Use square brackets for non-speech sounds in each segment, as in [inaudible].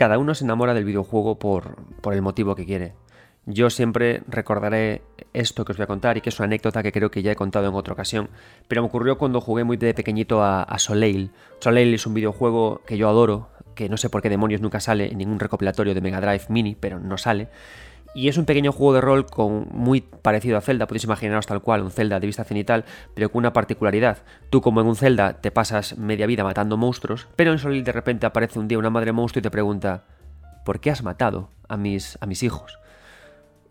Cada uno se enamora del videojuego por, por el motivo que quiere. Yo siempre recordaré esto que os voy a contar y que es una anécdota que creo que ya he contado en otra ocasión, pero me ocurrió cuando jugué muy de pequeñito a, a Soleil. Soleil es un videojuego que yo adoro, que no sé por qué demonios nunca sale en ningún recopilatorio de Mega Drive Mini, pero no sale. Y es un pequeño juego de rol con muy parecido a Zelda, podéis imaginaros tal cual, un Zelda de vista cenital, pero con una particularidad. Tú como en un Zelda te pasas media vida matando monstruos, pero en Soleil de repente aparece un día una madre monstruo y te pregunta, ¿por qué has matado a mis, a mis hijos?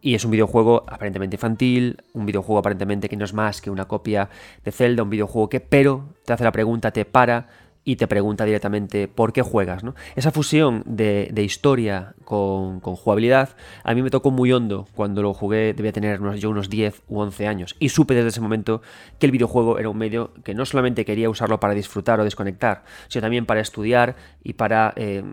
Y es un videojuego aparentemente infantil, un videojuego aparentemente que no es más que una copia de Zelda, un videojuego que, pero te hace la pregunta, te para y te pregunta directamente por qué juegas. ¿no? Esa fusión de, historia con, jugabilidad a mí me tocó muy hondo cuando lo jugué, debía tener unos, yo unos 10 u 11 años. Y supe desde ese momento que el videojuego era un medio que no solamente quería usarlo para disfrutar o desconectar, sino también para estudiar y para... Eh,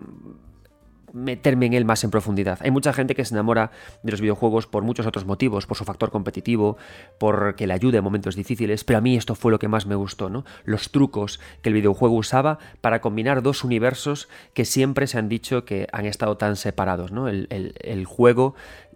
meterme en él más en profundidad. Hay mucha gente que se enamora de los videojuegos por muchos otros motivos, por su factor competitivo, por que le ayude en momentos difíciles, pero a mí esto fue lo que más me gustó, ¿no? Los trucos que el videojuego usaba para combinar dos universos que siempre se han dicho que han estado tan separados, ¿no? El, juego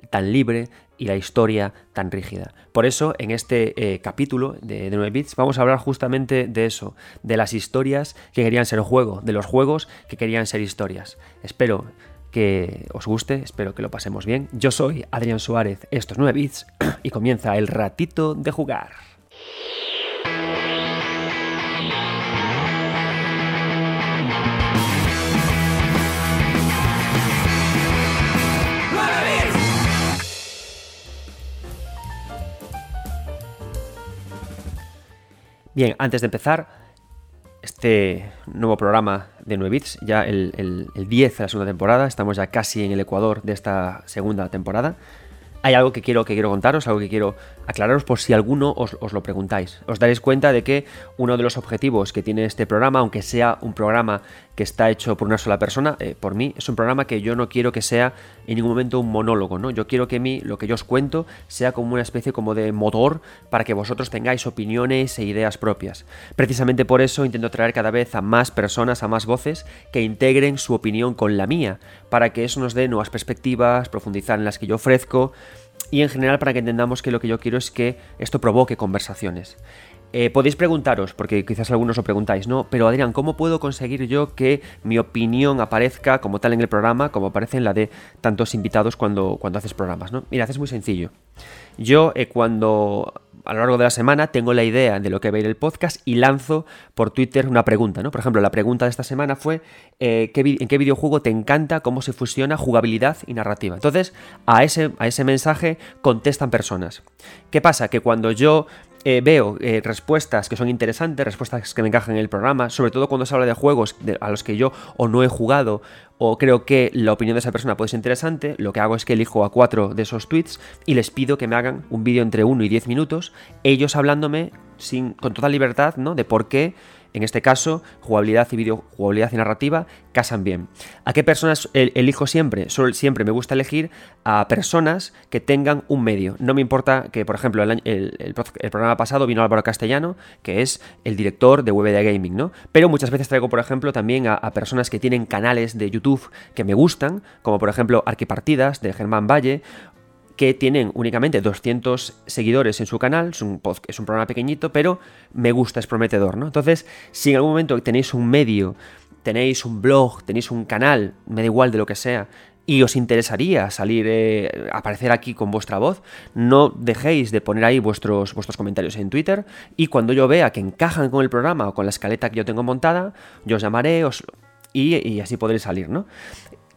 tan libre y la historia tan rígida. Por eso, en este eh, capítulo de, 9 bits vamos a hablar justamente de eso, de las historias que querían ser juego, de los juegos que querían ser historias. Espero que os guste, espero que lo pasemos bien. Yo soy Adrián Suárez, estos 9 bits [clears throat] y comienza el ratito de jugar. Bien, antes de empezar, este nuevo programa de 9 bits, ya el, el, 10 de la segunda temporada, estamos ya casi en el ecuador de esta segunda temporada. Hay algo que quiero, que quiero contaros, algo que quiero aclararos por si alguno os, lo preguntáis. Os daréis cuenta de que uno de los objetivos que tiene este programa, aunque sea un programa que está hecho por una sola persona, eh, por mí, es un programa que yo no quiero que sea en ningún momento un monólogo, ¿no? Yo quiero que lo que yo os cuento, sea como una especie como de motor para que vosotros tengáis opiniones e ideas propias. Precisamente por eso intento traer cada vez a más personas, a más voces, que integren su opinión con la mía, para que eso nos dé nuevas perspectivas, profundizar en las que yo ofrezco, y en general para que entendamos que lo que yo quiero es que esto provoque conversaciones. Eh, podéis preguntaros, porque quizás algunos lo preguntáis, ¿no? Pero Adrián, ¿cómo puedo conseguir yo que mi opinión aparezca como tal en el programa, como aparece en la de tantos invitados cuando, cuando haces programas, ¿no? Mira, es muy sencillo. Yo eh, cuando a lo largo de la semana tengo la idea de lo que va a ir el podcast y lanzo por Twitter una pregunta, ¿no? Por ejemplo, la pregunta de esta semana fue eh, ¿en qué videojuego te encanta cómo se fusiona jugabilidad y narrativa? Entonces, a ese, a ese mensaje contestan personas. ¿Qué pasa? Que cuando yo eh, veo eh, respuestas que son interesantes, respuestas que me encajan en el programa, sobre todo cuando se habla de juegos a los que yo o no he jugado o creo que la opinión de esa persona puede ser interesante, lo que hago es que elijo a cuatro de esos tweets y les pido que me hagan un vídeo entre 1 y 10 minutos, ellos hablándome sin, con total libertad ¿no? de por qué en este caso, jugabilidad y video, jugabilidad y narrativa casan bien. ¿A qué personas elijo siempre? Siempre me gusta elegir a personas que tengan un medio. No me importa que, por ejemplo, el, programa pasado vino Álvaro Castellano, que es el director de Web de Gaming, ¿no? Pero muchas veces traigo, por ejemplo, también a personas que tienen canales de YouTube que me gustan, como por ejemplo Arquipartidas de Germán Valle que tienen únicamente 200 seguidores en su canal, es un, es un programa pequeñito, pero me gusta, es prometedor, ¿no? Entonces, si en algún momento tenéis un medio, tenéis un blog, tenéis un canal, me da igual de lo que sea, y os interesaría salir, eh, aparecer aquí con vuestra voz, no dejéis de poner ahí vuestros, vuestros comentarios en Twitter y cuando yo vea que encajan con el programa o con la escaleta que yo tengo montada, yo os llamaré os, y, así podréis salir, ¿no?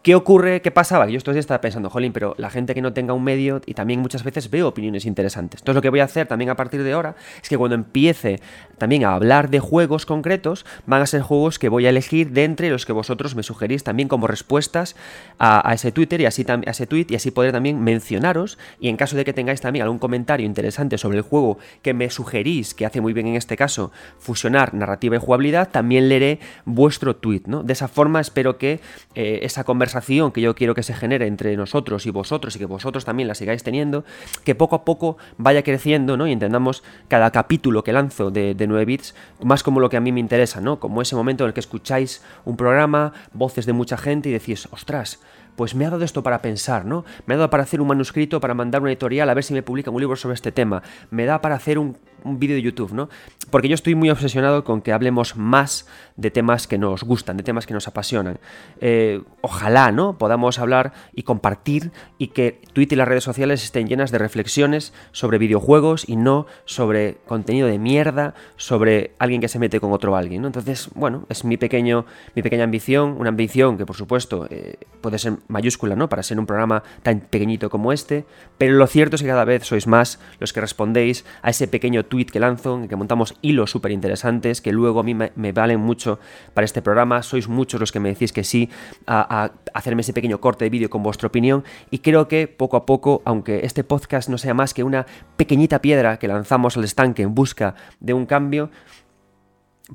¿Qué ocurre? ¿Qué pasaba? Yo estos días estaba pensando, jolín, pero la gente que no tenga un medio y también muchas veces veo opiniones interesantes. Entonces lo que voy a hacer también a partir de ahora es que cuando empiece también a hablar de juegos concretos, van a ser juegos que voy a elegir de entre los que vosotros me sugerís también como respuestas a, ese Twitter y así a ese tweet y así poder también mencionaros y en caso de que tengáis también algún comentario interesante sobre el juego que me sugerís, que hace muy bien en este caso fusionar narrativa y jugabilidad, también leeré vuestro tweet, ¿no? De esa forma espero que eh, esa conversación que yo quiero que se genere entre nosotros y vosotros y que vosotros también la sigáis teniendo, que poco a poco vaya creciendo, ¿no? Y entendamos cada capítulo que lanzo de, de 9 bits más como lo que a mí me interesa, ¿no? Como ese momento en el que escucháis un programa, voces de mucha gente y decís, ostras, pues me ha dado esto para pensar, ¿no? Me ha dado para hacer un manuscrito, para mandar una editorial a ver si me publican un libro sobre este tema. Me da para hacer un, vídeo de YouTube, ¿no? Porque yo estoy muy obsesionado con que hablemos más de temas que nos gustan, de temas que nos apasionan. Eh, ojalá, ¿no? Podamos hablar y compartir y que Twitter y las redes sociales estén llenas de reflexiones sobre videojuegos y no sobre contenido de mierda, sobre alguien que se mete con otro alguien, ¿no? Entonces, bueno, es mi, pequeño, mi pequeña ambición, una ambición que por supuesto eh, puede ser mayúscula, ¿no? Para ser un programa tan pequeñito como este, pero lo cierto es que cada vez sois más los que respondéis a ese pequeño tweet que lanzo, en que montamos hilos súper interesantes, que luego a mí me, valen mucho para este programa, sois muchos los que me decís que sí a, hacerme ese pequeño corte de vídeo con vuestra opinión, y creo que poco a poco, aunque este podcast no sea más que una pequeñita piedra que lanzamos al estanque en busca de un cambio,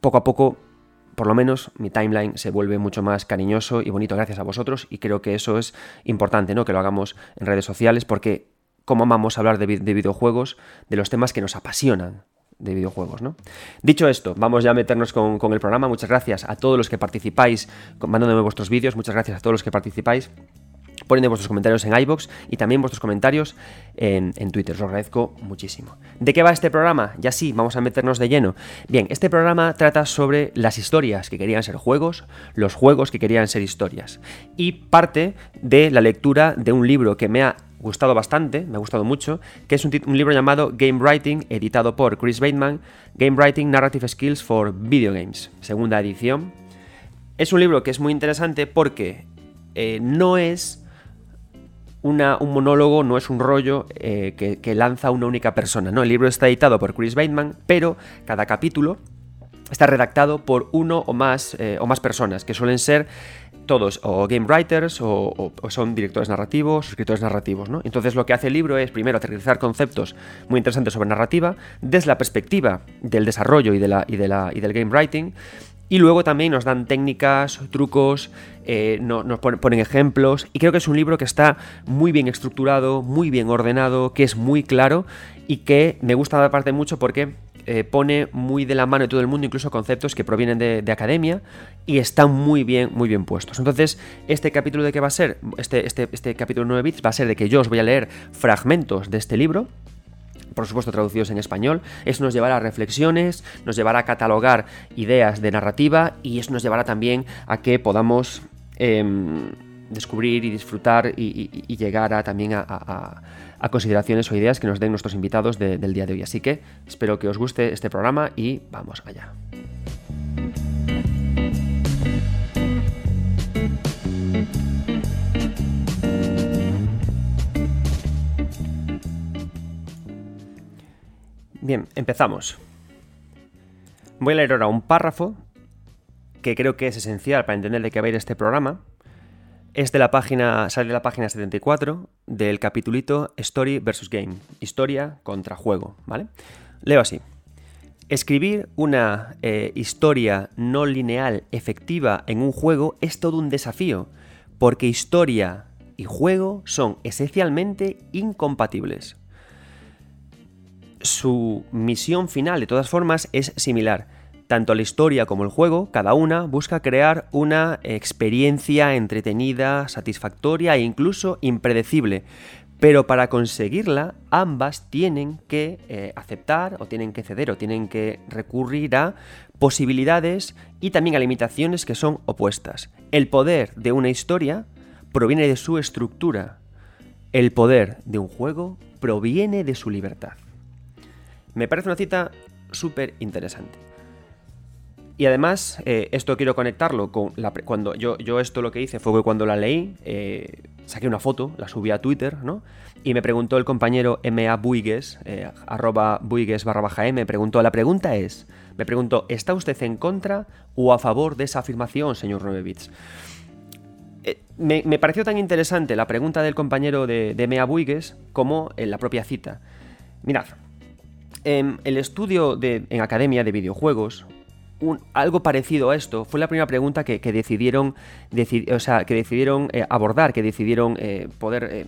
poco a poco por lo menos mi timeline se vuelve mucho más cariñoso y bonito gracias a vosotros. Y creo que eso es importante, ¿no? Que lo hagamos en redes sociales porque como amamos hablar de, videojuegos, de los temas que nos apasionan de videojuegos, ¿no? Dicho esto, vamos ya a meternos con, el programa. Muchas gracias a todos los que participáis mandándome vuestros vídeos, muchas gracias a todos los que participáis poniendo vuestros comentarios en iBox y también vuestros comentarios en, Twitter. Os agradezco muchísimo. ¿De qué va este programa? Ya sí, vamos a meternos de lleno. Bien, este programa trata sobre las historias que querían ser juegos, los juegos que querían ser historias. Y parte de la lectura de un libro que me ha gustado bastante, me ha gustado mucho, que es un, libro llamado Game Writing, editado por Chris Bateman, Game Writing Narrative Skills for Video Games, segunda edición. Es un libro que es muy interesante porque eh, no es un monólogo no es un rollo eh, que, lanza una única persona. ¿no? El libro está editado por Chris Bateman, pero cada capítulo está redactado por uno o más, eh, o más personas, que suelen ser todos o game writers o, son directores narrativos escritores narrativos. ¿no? Entonces lo que hace el libro es primero aterrizar conceptos muy interesantes sobre narrativa desde la perspectiva del desarrollo y, de la, y del game writing y luego también nos dan técnicas, trucos, eh, nos ponen ejemplos. Y creo que es un libro que está muy bien estructurado, muy bien ordenado, que es muy claro y que me gusta aparte mucho porque eh, pone muy de la mano de todo el mundo, incluso conceptos que provienen de, academia y están muy bien, muy bien puestos. Entonces, este capítulo de qué va a ser, este, este, este capítulo 9 bits va a ser de que yo os voy a leer fragmentos de este libro por supuesto traducidos en español. Eso nos llevará a reflexiones, nos llevará a catalogar ideas de narrativa y eso nos llevará también a que podamos em, descubrir y disfrutar y, llegar a, también a, consideraciones o ideas que nos den nuestros invitados del día de hoy. Así que espero que os guste este programa y vamos allá. Bien, empezamos. Voy a leer ahora un párrafo que creo que es esencial para entender de qué va a ir este programa. Es de la página, sale de la página 74 del capitulito Story versus Game, historia contra juego, ¿vale? Leo así. Escribir una eh, historia no lineal efectiva en un juego es todo un desafío, porque historia y juego son esencialmente incompatibles su misión final, de todas formas, es similar. Tanto la historia como el juego, cada una busca crear una experiencia entretenida, satisfactoria e incluso impredecible. Pero para conseguirla, ambas tienen que eh, aceptar o tienen que ceder o tienen que recurrir a posibilidades y también a limitaciones que son opuestas. El poder de una historia proviene de su estructura. El poder de un juego proviene de su libertad. Me parece una cita súper interesante. Y además, eh, esto quiero conectarlo con la, cuando yo, yo esto lo que hice fue que cuando la leí, eh, saqué una foto, la subí a Twitter, ¿no? Y me preguntó el compañero MA Buigues, eh, arroba Buigues barra baja M, me preguntó, la pregunta es, me preguntó, ¿está usted en contra o a favor de esa afirmación, señor 9 bits? Me, pareció tan interesante la pregunta del compañero de, MA Buigues como en la propia cita. Mirad, el estudio de, en academia de videojuegos algo parecido a esto. Fue la primera pregunta que, decidieron, o sea, que decidieron eh, abordar, que decidieron eh, poder eh,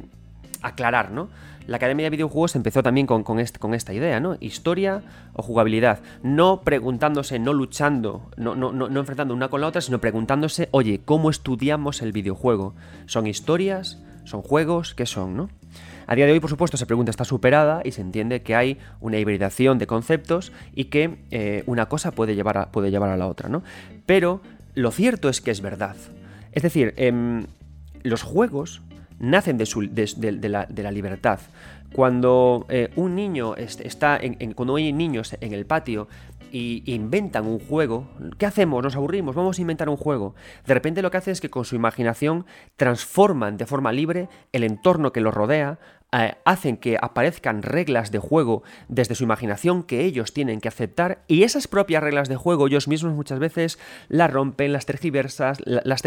aclarar, ¿no? La Academia de Videojuegos empezó también con, con, esta idea, ¿no? Historia o jugabilidad. No preguntándose, no luchando, no, no, no, enfrentando una con la otra, sino preguntándose, oye, ¿cómo estudiamos el videojuego? ¿Son historias? ¿Son juegos? ¿Qué son, no? A día de hoy, por supuesto, esa pregunta está superada y se entiende que hay una hibridación de conceptos y que eh, una cosa puede llevar, a, la otra, ¿no? Pero lo cierto es que es verdad. Es decir, em, los juegos nacen de, la, libertad. Cuando eh, un niño está en, cuando hay niños en el patio y inventan un juego, ¿qué hacemos? Nos aburrimos, vamos a inventar un juego. De repente lo que hace es que con su imaginación transforman de forma libre el entorno que los rodea, eh, hacen que aparezcan reglas de juego desde su imaginación que ellos tienen que aceptar y esas propias reglas de juego ellos mismos muchas veces las rompen, las tergiversas, las,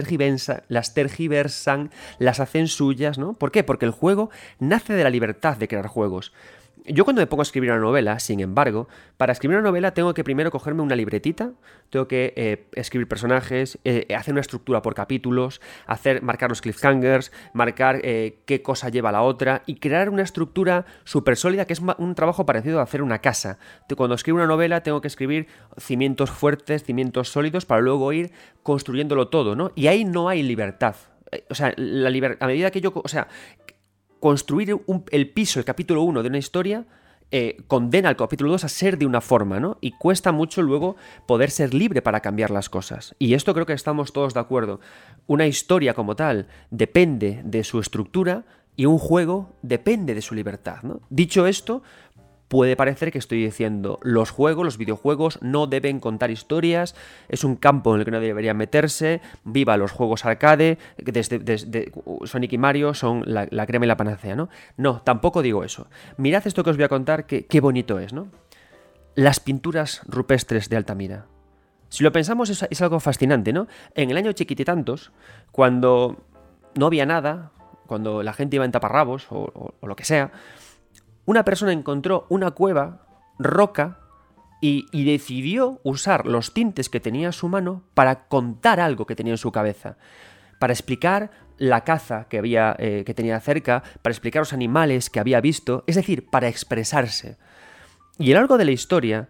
las tergiversan, las hacen suyas, ¿no? ¿Por qué? Porque el juego nace de la libertad de crear juegos. Yo cuando me pongo a escribir una novela, sin embargo, para escribir una novela tengo que primero cogerme una libretita, tengo que eh, escribir personajes, eh, hacer una estructura por capítulos, hacer, marcar los cliffhangers, marcar eh, qué cosa lleva la otra y crear una estructura súper sólida que es un trabajo parecido a hacer una casa. Cuando escribo una novela tengo que escribir cimientos fuertes, cimientos sólidos para luego ir construyéndolo todo, ¿no? Y ahí no hay libertad. O sea, la a medida que yo, o sea, construir el piso, el capítulo 1 de una historia, eh, condena al capítulo 2 a ser de una forma, ¿no? Y cuesta mucho luego poder ser libre para cambiar las cosas. Y esto creo que estamos todos de acuerdo. Una historia como tal depende de su estructura y un juego depende de su libertad, ¿no? Dicho esto, puede parecer que estoy diciendo los juegos, los videojuegos no deben contar historias, es un campo en el que no deberían meterse, viva los juegos arcade, desde, desde Sonic y Mario son la, crema y la panacea, ¿no? No, tampoco digo eso. Mirad esto que os voy a contar, qué bonito es, ¿no? Las pinturas rupestres de Altamira. Si lo pensamos es, algo fascinante, ¿no? En el año chiquititantos, cuando no había nada, cuando la gente iba en taparrabos o lo que sea, una persona encontró una cueva, roca, y, decidió usar los tintes que tenía en su mano para contar algo que tenía en su cabeza, para explicar la caza que, había, eh, que tenía cerca, para explicar los animales que había visto, es decir, para expresarse. Y a lo largo de la historia,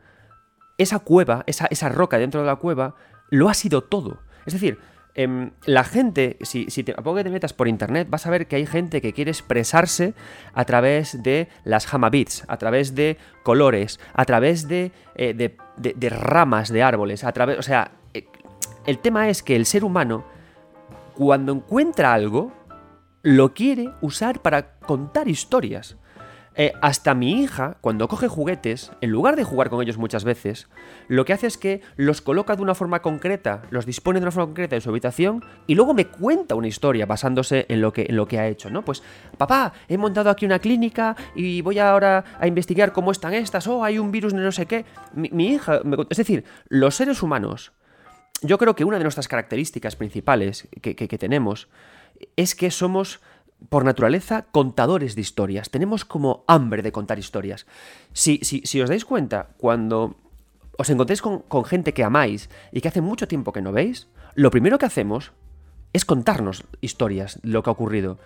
esa cueva, esa, esa roca dentro de la cueva, lo ha sido todo. Es decir, Em, la gente, si, si te, poco que te metas por internet, vas a ver que hay gente que quiere expresarse a través de las hamabits, a través de colores, a través de, eh, de, ramas de árboles, a través. O sea, eh, el tema es que el ser humano, cuando encuentra algo, lo quiere usar para contar historias. Eh, hasta mi hija, cuando coge juguetes, en lugar de jugar con ellos muchas veces, lo que hace es que los coloca de una forma concreta, los dispone de una forma concreta en su habitación y luego me cuenta una historia basándose en lo que, en lo que ha hecho, ¿no? Pues, papá, he montado aquí una clínica y voy ahora a investigar cómo están estas, oh, hay un virus de no sé qué. Mi, hija, es decir, los seres humanos, yo creo que una de nuestras características principales que tenemos es que somos por naturaleza, contadores de historias. Tenemos como hambre de contar historias. Si, si, si os dais cuenta, cuando os encontréis con, gente que amáis y que hace mucho tiempo que no veis, lo primero que hacemos es contarnos historias, lo que ha ocurrido.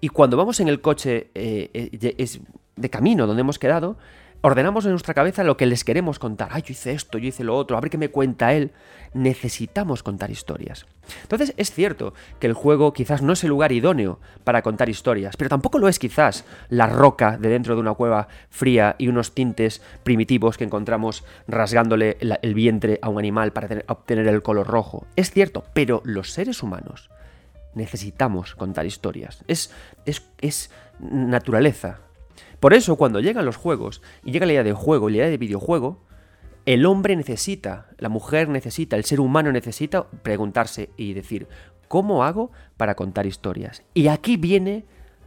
Y cuando vamos en el coche eh, eh, de camino donde hemos quedado, ordenamos en nuestra cabeza lo que les queremos contar. Ay, yo hice esto, yo hice lo otro, a ver qué me cuenta él. Necesitamos contar historias. Entonces es cierto que el juego quizás no es el lugar idóneo para contar historias, pero tampoco lo es quizás la roca de dentro de una cueva fría y unos tintes primitivos que encontramos rasgándole el vientre a un animal para obtener el color rojo. Es cierto, pero los seres humanos necesitamos contar historias. Es, es, es naturaleza por eso, cuando llegan los juegos y llega la idea de juego y la idea de videojuego, el hombre necesita, la mujer necesita, el ser humano necesita preguntarse y decir, ¿cómo hago para contar historias? Y aquí viene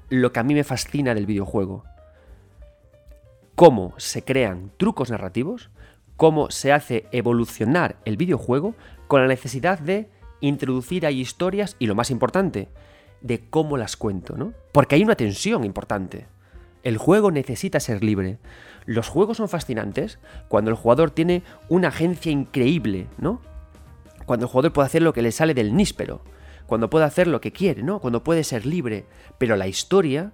lo que a mí me fascina del videojuego. Cómo se crean trucos narrativos, cómo se hace evolucionar el videojuego con la necesidad de introducir ahí historias y lo más importante, de cómo las cuento, ¿no? Porque hay una tensión importante. El juego necesita ser libre. Los juegos son fascinantes cuando el jugador tiene una agencia increíble, ¿no? cuando el jugador puede hacer lo que le sale del níspero, cuando puede hacer lo que quiere, ¿no? Cuando puede ser libre, pero la historia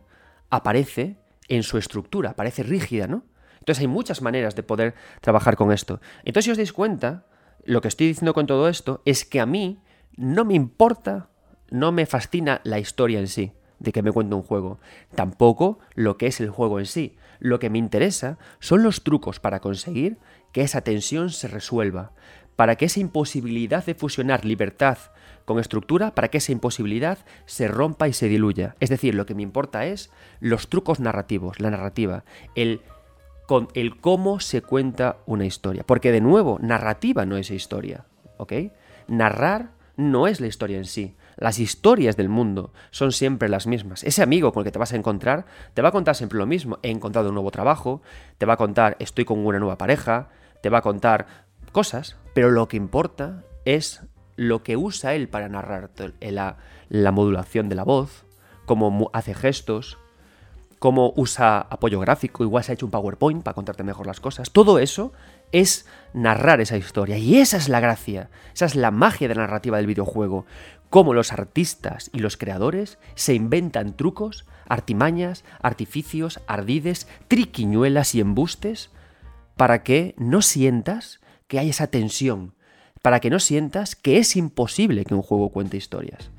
aparece en su estructura, aparece rígida, ¿no? Entonces hay muchas maneras de poder trabajar con esto. Entonces si os dais cuenta, lo que estoy diciendo con todo esto es que a mí no me importa, no me fascina la historia en sí de que me cuente un juego, tampoco lo que es el juego en sí. Lo que me interesa son los trucos para conseguir que esa tensión se resuelva, para que esa imposibilidad de fusionar libertad con estructura, para que esa imposibilidad se rompa y se diluya. Es decir, lo que me importa es los trucos narrativos, la narrativa, el, el cómo se cuenta una historia. Porque de nuevo, narrativa no es historia, ¿ok? Narrar no es la historia en sí. Las historias del mundo son siempre las mismas. Ese amigo con el que te vas a encontrar te va a contar siempre lo mismo. He encontrado un nuevo trabajo, te va a contar estoy con una nueva pareja, te va a contar cosas, pero lo que importa es lo que usa él para narrar la, la modulación de la voz, cómo hace gestos, cómo usa apoyo gráfico, igual se ha hecho un PowerPoint para contarte mejor las cosas. Todo eso es narrar esa historia. Y esa es la gracia, esa es la magia de la narrativa del videojuego. Cómo los artistas y los creadores se inventan trucos, artimañas, artificios, ardides, triquiñuelas y embustes para que no sientas que hay esa tensión, para que no sientas que es imposible que un juego cuente historias.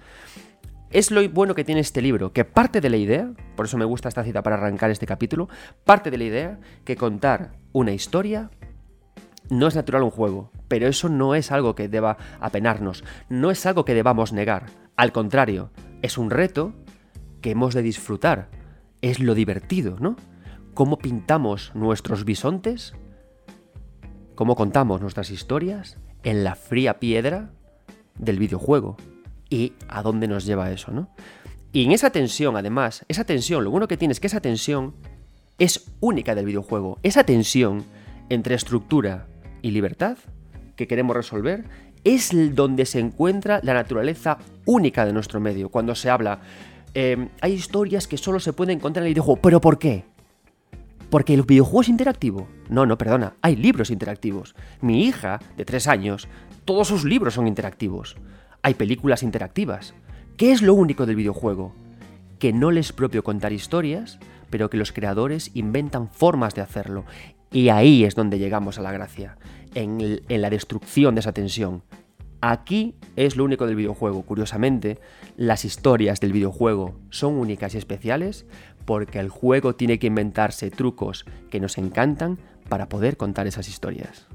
Es lo bueno que tiene este libro, que parte de la idea, por eso me gusta esta cita para arrancar este capítulo, parte de la idea que contar una historia no es natural un juego, pero eso no es algo que deba apenarnos, no es algo que debamos negar. Al contrario, es un reto que hemos de disfrutar. Es lo divertido, ¿no? Cómo pintamos nuestros bisontes, cómo contamos nuestras historias en la fría piedra del videojuego y a dónde nos lleva eso, ¿no? Y en esa tensión, además, esa tensión, lo bueno que tiene es que esa tensión es única del videojuego. Esa tensión entre estructura y libertad que queremos resolver es donde se encuentra la naturaleza única de nuestro medio. Cuando se habla, em, hay historias que solo se pueden encontrar en el videojuego, pero ¿por qué? Porque el videojuego es interactivo. No, no, perdona, hay libros interactivos. Mi hija, de tres años, todos sus libros son interactivos. Hay películas interactivas. ¿Qué es lo único del videojuego? Que no les es propio contar historias, pero que los creadores inventan formas de hacerlo. Y ahí es donde llegamos a la gracia, en, la destrucción de esa tensión. Aquí es lo único del videojuego. Curiosamente, las historias del videojuego son únicas y especiales porque el juego tiene que inventarse trucos que nos encantan para poder contar esas historias.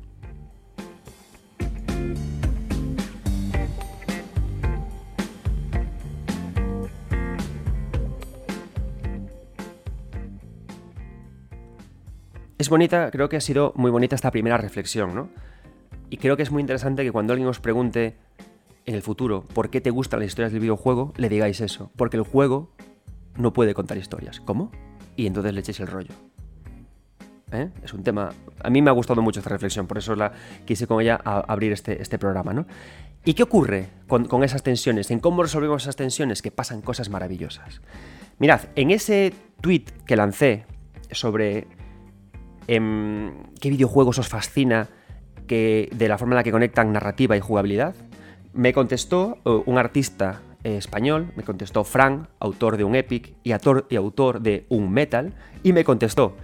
Es bonita, creo que ha sido muy bonita esta primera reflexión, ¿no? Y creo que es muy interesante que cuando alguien os pregunte en el futuro por qué te gustan las historias del videojuego, le digáis eso. Porque el juego no puede contar historias. ¿Cómo? Y entonces le echéis el rollo. ¿Eh? Es un tema... A mí me ha gustado mucho esta reflexión, por eso la quise con ella abrir este, este programa, ¿no? ¿Y qué ocurre con, esas tensiones? ¿En cómo resolvemos esas tensiones? Que pasan cosas maravillosas. Mirad, en ese tweet que lancé sobre qué videojuegos os fascina que, de la forma en la que conectan narrativa y jugabilidad, me contestó uh, un artista eh, español, me contestó Frank, autor de un Epic y, y autor de un Metal, y me contestó,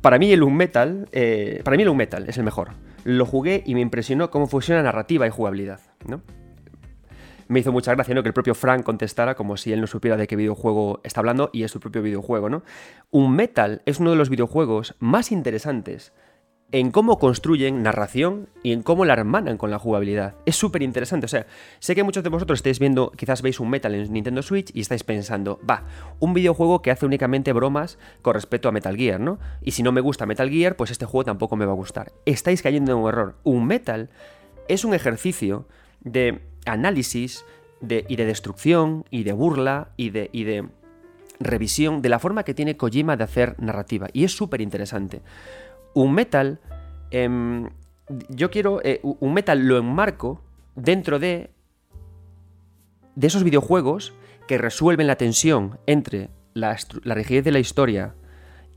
para mí el un Metal, eh, para mí el un Metal es el mejor. Lo jugué y me impresionó cómo funciona narrativa y jugabilidad, ¿no? Me hizo mucha gracia, ¿no? Que el propio Frank contestara como si él no supiera de qué videojuego está hablando y es su propio videojuego, ¿no? Un Metal es uno de los videojuegos más interesantes en cómo construyen narración y en cómo la hermanan con la jugabilidad. Es súper interesante. O sea, sé que muchos de vosotros estáis viendo, quizás veis un Metal en Nintendo Switch y estáis pensando, va, un videojuego que hace únicamente bromas con respecto a Metal Gear, ¿no? Y si no me gusta Metal Gear, pues este juego tampoco me va a gustar. Estáis cayendo en un error. Un Metal es un ejercicio de análisis de, y de destrucción y de burla y de, y de revisión de la forma que tiene Kojima de hacer narrativa. Y es súper interesante un metal, em, yo quiero, eh, un metal lo enmarco dentro de, de esos videojuegos que resuelven la tensión entre la, rigidez de la historia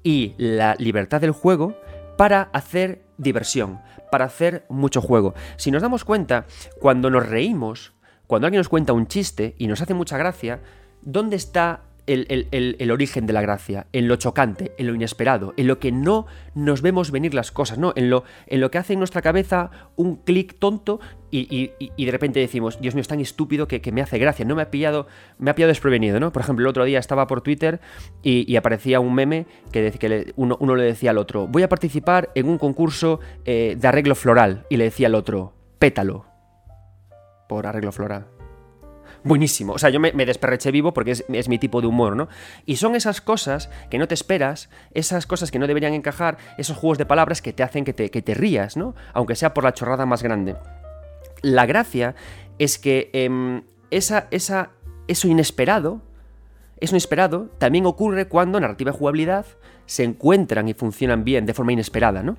y la libertad del juego para hacer diversión, para hacer mucho juego. Si nos damos cuenta, cuando nos reímos, cuando alguien nos cuenta un chiste y nos hace mucha gracia, ¿dónde está el, origen de la gracia, en lo chocante, en lo inesperado, en lo que no nos vemos venir las cosas, ¿no? En lo, en lo que hace en nuestra cabeza un clic tonto y, de repente decimos, Dios mío, es tan estúpido que, me hace gracia, no me ha pillado, me ha pillado desprevenido, ¿no? Por ejemplo, el otro día estaba por Twitter y, aparecía un meme que, uno, le decía al otro, voy a participar en un concurso eh, de arreglo floral, y le decía al otro, pétalo, por arreglo floral buenísimo. O sea, yo me, desperreché vivo porque es, mi tipo de humor, ¿no? Y son esas cosas que no te esperas, esas cosas que no deberían encajar, esos juegos de palabras que te hacen que te, rías, ¿no? Aunque sea por la chorrada más grande. La gracia es que em, esa, esa, eso inesperado, eso inesperado también ocurre cuando narrativa y jugabilidad se encuentran y funcionan bien de forma inesperada, ¿no?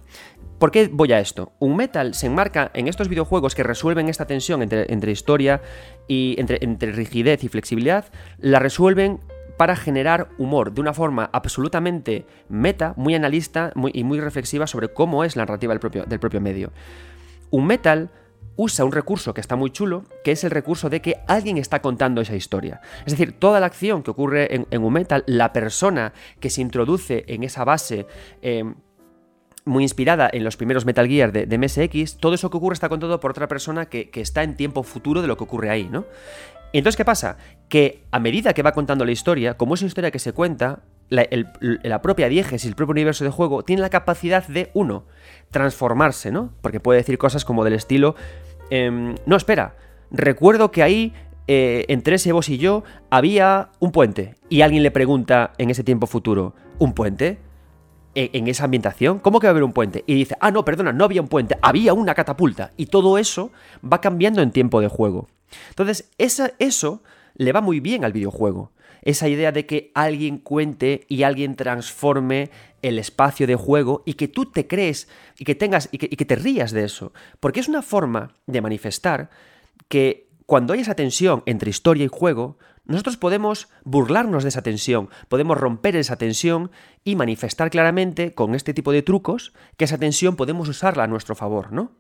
¿Por qué voy a esto? Un metal se enmarca en estos videojuegos que resuelven esta tensión entre, historia y entre, rigidez y flexibilidad, la resuelven para generar humor de una forma absolutamente meta, muy analista y muy reflexiva sobre cómo es la narrativa del propio, medio. Un metal usa un recurso que está muy chulo, que es el recurso de que alguien está contando esa historia. Es decir, toda la acción que ocurre en, un metal, la persona que se introduce en esa base... Eh, muy inspirada en los primeros Metal Gear de, MSX, todo eso que ocurre está contado por otra persona que, está en tiempo futuro de lo que ocurre ahí, ¿no? Y entonces, ¿qué pasa? Que a medida que va contando la historia, como es una historia que se cuenta, la, propia Dieges y el propio universo de juego tiene la capacidad de, uno, transformarse, ¿no? Porque puede decir cosas como del estilo, em, no, espera, recuerdo que ahí eh, entre ese vos y yo había un puente. Y alguien le pregunta en ese tiempo futuro, ¿un puente? En esa ambientación, ¿cómo que va a haber un puente? Y dice, ah, no, perdona, no había un puente, había una catapulta. Y todo eso va cambiando en tiempo de juego. Entonces, eso le va muy bien al videojuego. Esa idea de que alguien cuente y alguien transforme el espacio de juego y que tú te crees y que tengas y que te rías de eso. Porque es una forma de manifestar que cuando hay esa tensión entre historia y juego, nosotros podemos burlarnos de esa tensión, podemos romper esa tensión y manifestar claramente con este tipo de trucos que esa tensión podemos usarla a nuestro favor, ¿no?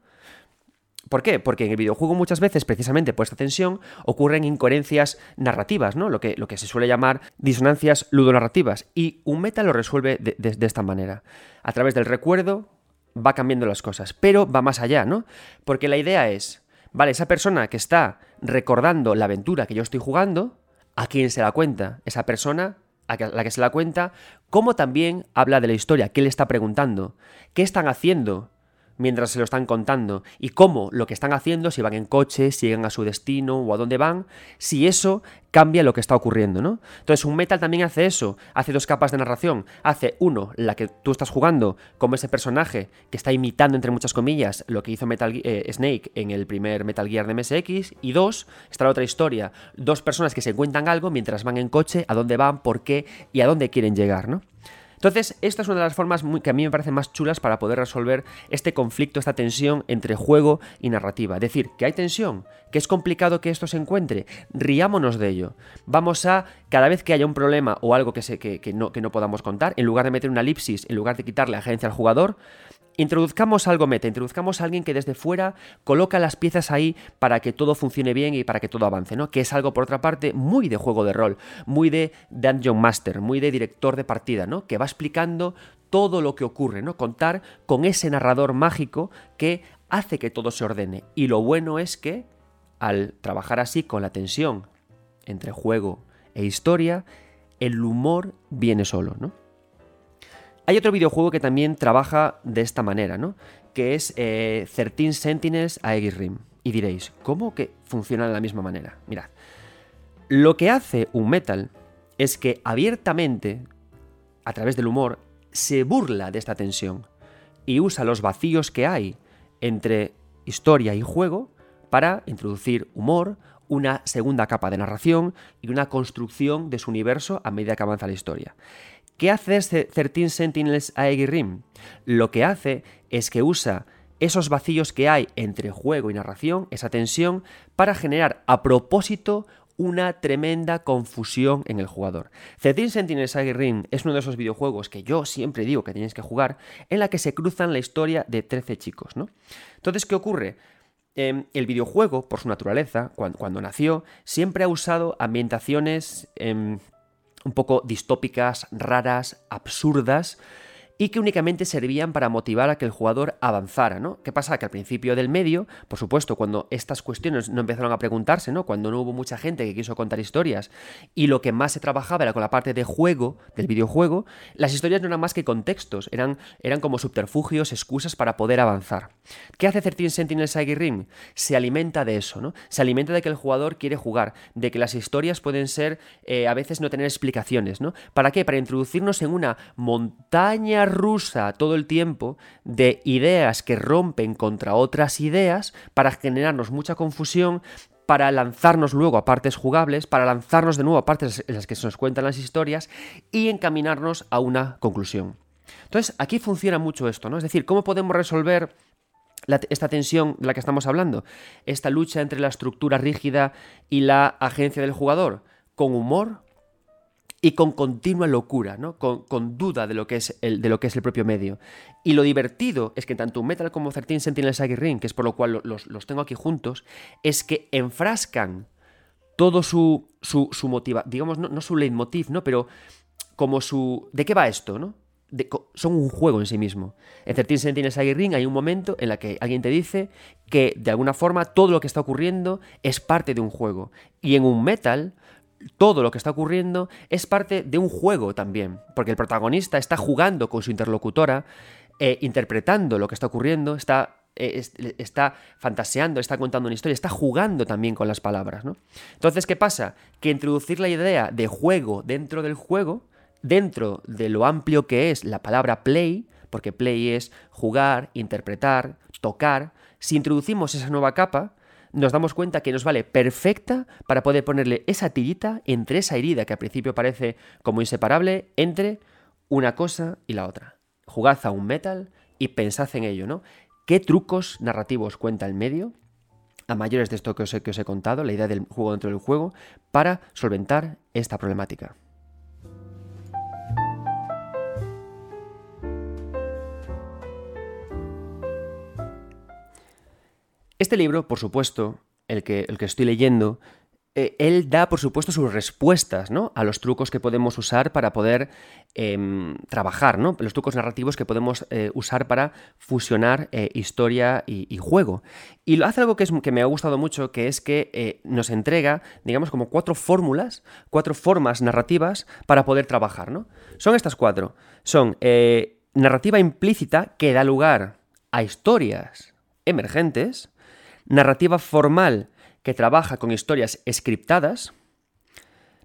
¿Por qué? Porque en el videojuego muchas veces, precisamente por esta tensión, ocurren incoherencias narrativas, ¿no? Lo que, lo que se suele llamar disonancias ludonarrativas. Y un meta lo resuelve de, de esta manera. A través del recuerdo va cambiando las cosas, pero va más allá, ¿no? Porque la idea es, vale, esa persona que está recordando la aventura que yo estoy jugando, a quién se la cuenta. Esa persona a la que se la cuenta, cómo también habla de la historia, qué le está preguntando, qué están haciendo, mientras se lo están contando y cómo lo que están haciendo, si van en coche, si llegan a su destino o a dónde van, si eso cambia lo que está ocurriendo, ¿no? Entonces un metal también hace eso, hace dos capas de narración, hace uno, la que tú estás jugando como ese personaje que está imitando entre muchas comillas lo que hizo Metal eh, Snake en el primer Metal Gear de MSX y dos, está la otra historia, dos personas que se cuentan algo mientras van en coche, a dónde van, por qué y a dónde quieren llegar, ¿no? Entonces, esta es una de las formas que a mí me parecen más chulas para poder resolver este conflicto, esta tensión entre juego y narrativa. Es decir, que hay tensión, que es complicado que esto se encuentre, riámonos de ello. Vamos a, cada vez que haya un problema o algo que, se, que, no, que no podamos contar, en lugar de meter una elipsis, en lugar de quitarle agencia al jugador, Introduzcamos algo meta, introduzcamos a alguien que desde fuera coloca las piezas ahí para que todo funcione bien y para que todo avance, ¿no? Que es algo, por otra parte, muy de juego de rol, muy de Dungeon Master, muy de director de partida, ¿no? Que va explicando todo lo que ocurre, ¿no? Contar con ese narrador mágico que hace que todo se ordene. Y lo bueno es que, al trabajar así con la tensión entre juego e historia, el humor viene solo, ¿no? Hay otro videojuego que también trabaja de esta manera, ¿no? Que es eh, 13 Sentinels a Rim. Y diréis, ¿cómo que funciona de la misma manera? Mirad, lo que hace un metal es que abiertamente, a través del humor, se burla de esta tensión y usa los vacíos que hay entre historia y juego para introducir humor, una segunda capa de narración y una construcción de su universo a medida que avanza la historia. ¿Qué hace este 13 Sentinels Aegir Lo que hace es que usa esos vacíos que hay entre juego y narración, esa tensión, para generar a propósito una tremenda confusión en el jugador. 13 Sentinel Saga Ring es uno de esos videojuegos que yo siempre digo que tenéis que jugar, en la que se cruzan la historia de 13 chicos, ¿no? Entonces, ¿qué ocurre? Em, el videojuego, por su naturaleza, cuando, nació, siempre ha usado ambientaciones em, un poco distópicas, raras, absurdas, y que únicamente servían para motivar a que el jugador avanzara, ¿no? ¿Qué pasa? Que al principio del medio, por supuesto, cuando estas cuestiones no empezaron a preguntarse, ¿no? Cuando no hubo mucha gente que quiso contar historias y lo que más se trabajaba era con la parte de juego, del videojuego, las historias no eran más que contextos, eran, eran como subterfugios, excusas para poder avanzar. ¿Qué hace 13 Sentinel Sagi Rim? Se alimenta de eso, ¿no? Se alimenta de que el jugador quiere jugar, de que las historias pueden ser, eh, a veces no tener explicaciones, ¿no? ¿Para qué? Para introducirnos en una montaña rusa todo el tiempo de ideas que rompen contra otras ideas para generarnos mucha confusión, para lanzarnos luego a partes jugables, para lanzarnos de nuevo a partes en las que se nos cuentan las historias y encaminarnos a una conclusión. Entonces, aquí funciona mucho esto, ¿no? Es decir, ¿cómo podemos resolver esta tensión de la que estamos hablando? Esta lucha entre la estructura rígida y la agencia del jugador. Con humor, y con continua locura, ¿no? Con, duda de lo, que es el, de lo que es el propio medio. Y lo divertido es que tanto Metal como 13 Sentinel Sagi Ring, que es por lo cual los, los, tengo aquí juntos, es que enfrascan todo su, su, su motiva, digamos, no, no, su leitmotiv, ¿no? Pero como su... ¿De qué va esto, no? son un juego en sí mismo. En 13 Sentinel Sagi Ring hay un momento en el que alguien te dice que de alguna forma todo lo que está ocurriendo es parte de un juego. Y en un Metal todo lo que está ocurriendo es parte de un juego también, porque el protagonista está jugando con su interlocutora, eh, interpretando lo que está ocurriendo, está, eh, está fantaseando, está contando una historia, está jugando también con las palabras. ¿no? Entonces, ¿qué pasa? Que introducir la idea de juego dentro del juego, dentro de lo amplio que es la palabra play, porque play es jugar, interpretar, tocar, si introducimos esa nueva capa, nos damos cuenta que nos vale perfecta para poder ponerle esa tirita entre esa herida que al principio parece como inseparable entre una cosa y la otra. Jugad a un metal y pensad en ello, ¿no? ¿Qué trucos narrativos cuenta el medio? A mayores de esto que os, he, que os he contado, la idea del juego dentro del juego, para solventar esta problemática. Este libro, por supuesto, el que, el que estoy leyendo, eh, él da, por supuesto, sus respuestas ¿no? a los trucos que podemos usar para poder em, trabajar, ¿no? los trucos narrativos que podemos eh, usar para fusionar eh, historia y, juego. Y lo hace algo que, es, que me ha gustado mucho, que es que nos entrega, digamos, como cuatro fórmulas, cuatro formas narrativas para poder trabajar. ¿no? Son estas cuatro. Son narrativa implícita que da lugar a historias emergentes, narrativa formal que trabaja con historias scriptadas,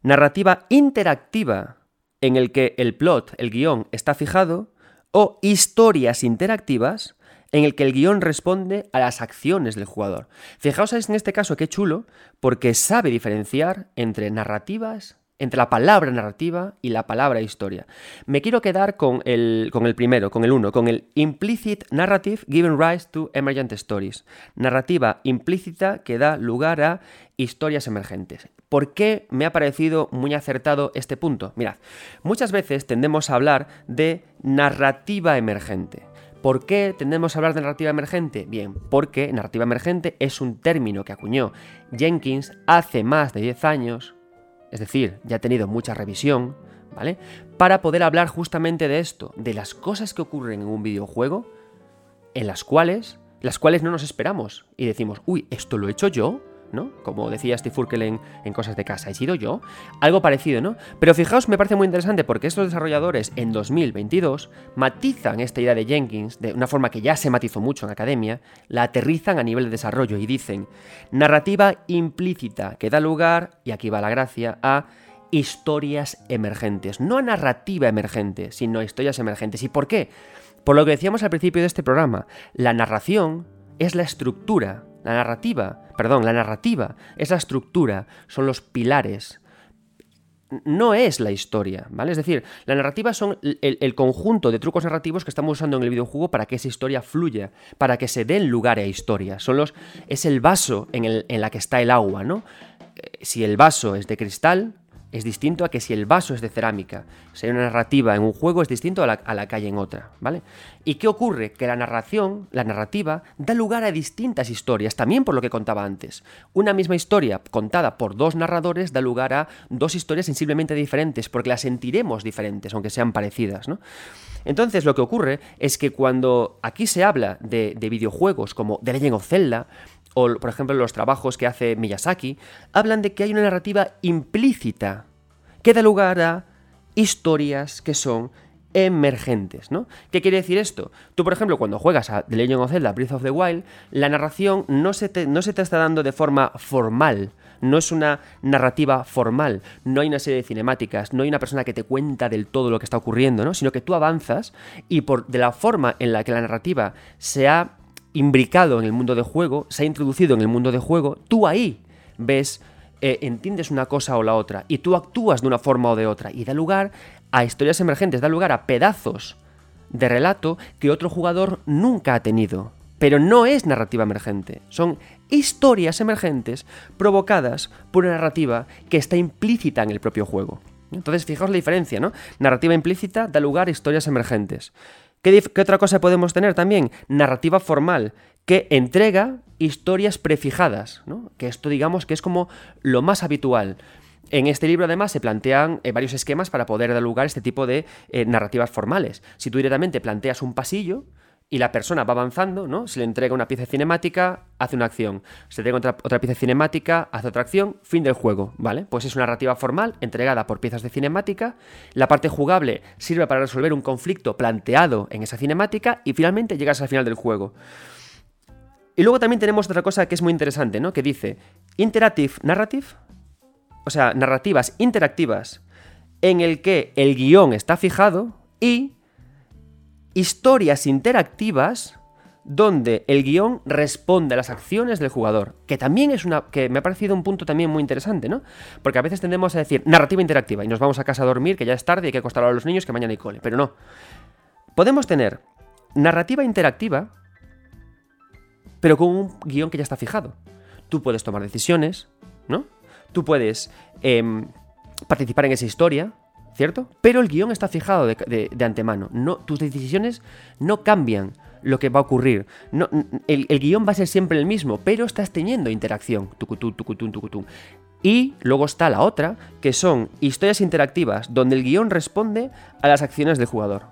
narrativa interactiva en el que el plot, el guion, está fijado, o historias interactivas en el que el guion responde a las acciones del jugador. Fijaos en este caso qué chulo, porque sabe diferenciar entre narrativas entre la palabra narrativa y la palabra historia. Me quiero quedar con el, con el primero, con el uno, con el implicit narrative given rise to emergent stories. Narrativa implícita que da lugar a historias emergentes. ¿Por qué me ha parecido muy acertado este punto? Mirad, muchas veces tendemos a hablar de narrativa emergente. ¿Por qué tendemos a hablar de narrativa emergente? Bien, porque narrativa emergente es un término que acuñó Jenkins hace más de 10 años es decir, ya ha tenido mucha revisión, ¿vale? Para poder hablar justamente de esto, de las cosas que ocurren en un videojuego, en las cuales, las cuales no nos esperamos y decimos, uy, esto lo he hecho yo, ¿no? Como decía Steve Furkel en, Cosas de Casa, ¿he sido yo? Algo parecido, ¿no? Pero fijaos, me parece muy interesante porque estos desarrolladores en 2022 matizan esta idea de Jenkins de una forma que ya se matizó mucho en academia, la aterrizan a nivel de desarrollo y dicen narrativa implícita que da lugar, y aquí va la gracia, a historias emergentes. No a narrativa emergente, sino a historias emergentes. ¿Y por qué? Por lo que decíamos al principio de este programa, la narración es la estructura la narrativa, perdón, la narrativa es la estructura, son los pilares. No es la historia, ¿vale? Es decir, la narrativa son el, conjunto de trucos narrativos que estamos usando en el videojuego para que esa historia fluya, para que se den lugar a historias. Son los, es el vaso en, el, en la que está el agua, ¿no? si el vaso es de cristal, es distinto a que si el vaso es de cerámica. Si hay una narrativa en un juego es distinto a la, a la, hay en otra, ¿vale? ¿Y qué ocurre? Que la narración, la narrativa, da lugar a distintas historias, también por lo que contaba antes. Una misma historia contada por dos narradores da lugar a dos historias sensiblemente diferentes, porque las sentiremos diferentes, aunque sean parecidas, ¿no? Entonces lo que ocurre es que cuando aquí se habla de, de videojuegos como The Legend of Zelda, o por ejemplo los trabajos que hace Miyazaki, hablan de que hay una narrativa implícita que da lugar a historias que son emergentes, ¿no? ¿Qué quiere decir esto? Tú, por ejemplo, cuando juegas a The Legend of Zelda Breath of the Wild, la narración no se te, no se te está dando de forma formal, no es una narrativa formal, no hay una serie de cinemáticas, no hay una persona que te cuenta del todo lo que está ocurriendo, ¿no? Sino que tú avanzas y por de la forma en la que la narrativa se ha imbricado en el mundo de juego, se ha introducido en el mundo de juego, tú ahí ves, eh, entiendes una cosa o la otra, y tú actúas de una forma o de otra, y da lugar a historias emergentes, da lugar a pedazos de relato que otro jugador nunca ha tenido. Pero no es narrativa emergente, son historias emergentes provocadas por una narrativa que está implícita en el propio juego. Entonces, fijaos la diferencia, ¿no? Narrativa implícita da lugar a historias emergentes. ¿Qué, otra cosa podemos tener también? Narrativa formal, que entrega historias prefijadas, ¿no? Que esto digamos que es como lo más habitual. En este libro además se plantean eh, varios esquemas para poder dar lugar a este tipo de eh, narrativas formales. Si tú directamente planteas un pasillo, y la persona va avanzando, ¿no? Se le entrega una pieza cinemática, hace una acción. Se le entrega otra, pieza cinemática, hace otra acción, fin del juego, ¿vale? Pues es una narrativa formal entregada por piezas de cinemática. La parte jugable sirve para resolver un conflicto planteado en esa cinemática y finalmente llegas al final del juego. Y luego también tenemos otra cosa que es muy interesante, ¿no? Que dice Interactive Narrative, o sea, narrativas interactivas en el que el guion está fijado y historias interactivas donde el guion responde a las acciones del jugador, que también es una que me ha parecido un punto también muy interesante, ¿no? Porque a veces tendemos a decir narrativa interactiva y nos vamos a casa a dormir, que ya es tarde y hay que acostar a los niños que mañana hay cole, pero no. Podemos tener narrativa interactiva, pero con un guion que ya está fijado. Tú puedes tomar decisiones, ¿no? Tú puedes em, participar en esa historia, ¿cierto? Pero el guion está fijado de, antemano. No, tus decisiones no cambian lo que va a ocurrir. No, el, guion va a ser siempre el mismo, pero estás teniendo interacción. Y luego está la otra, que son historias interactivas, donde el guion responde a las acciones del jugador.